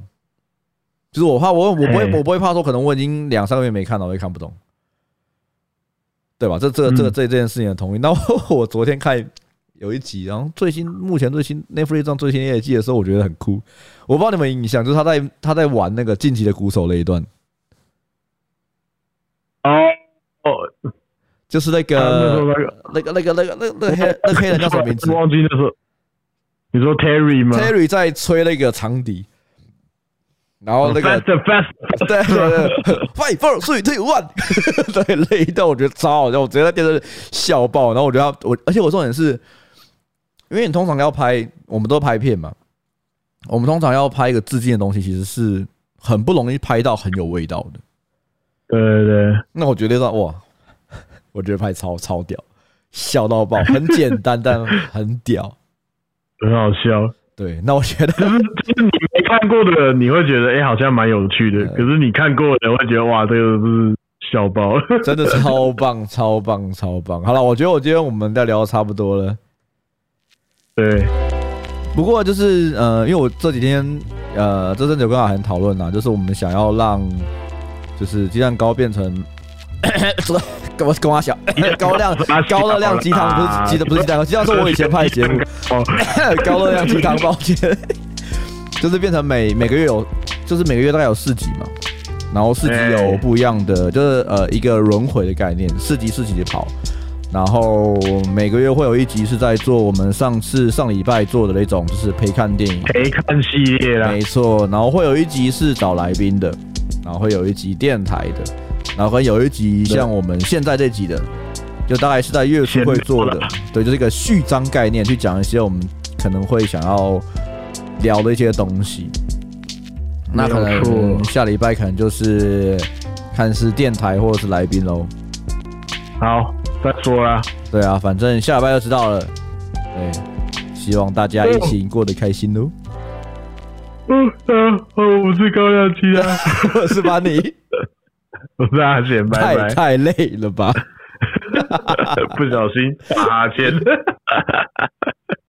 就是我怕我我不会我不会怕说可能我已经两三个月没看了，我会看不懂，对吧？这这这这这件事情的同意。那我昨天看。有一集，然后最新目前最新 Netflix 上最新一季的时候，我觉得很酷。我不知道你们印象，就是他在他在玩那个晋级的鼓手那一段。就是那个那个那个那个那那黑那黑人叫什么名字？忘记那时候。你说 Terry 吗？Terry 在吹那个长笛，然后那个对对对，Five Four Three Two One，对那一段我觉得超好笑，我直接在电视笑爆。然后我觉得我，而且我重点是。因为你通常要拍，我们都拍片嘛。我们通常要拍一个致敬的东西，其实是很不容易拍到很有味道的。对对对。那我觉得说哇，我觉得拍超超屌，笑到爆，很简单但很屌，很好笑。对，那我觉得 就是就是你没看过的，你会觉得哎、欸，好像蛮有趣的。可是你看过的人会觉得哇，这个是笑爆，真的超棒，超棒，超棒。好了，我觉得我今天我们在聊的差不多了。对，不过就是呃，因为我这几天呃，这阵子有跟阿涵讨论啊，就是我们想要让就是鸡蛋糕变成 我跟我小 高亮高热量鸡汤，不是鸡的，不是鸡蛋，鸡汤是我以前拍的节目，高热量鸡汤，抱歉，就是变成每每个月有，就是每个月大概有四集嘛，然后四集有不一样的，就是呃一个轮回的概念，四集四集的跑。然后每个月会有一集是在做我们上次上礼拜做的那种，就是陪看电影、陪看系列啦。没错，然后会有一集是找来宾的，然后会有一集电台的，然后会有一集像我们现在这集的，就大概是在月初会做的。对，就是一个序章概念，去讲一些我们可能会想要聊的一些东西。那可能下礼拜可能就是看是电台或者是来宾喽。好。再说啦，对啊，反正下礼拜就知道了。对，希望大家疫情过得开心喽。嗯嗯，我是高亮鸡啊，我 是把你，我是阿贤，拜拜。太太累了吧？不小心打哈欠。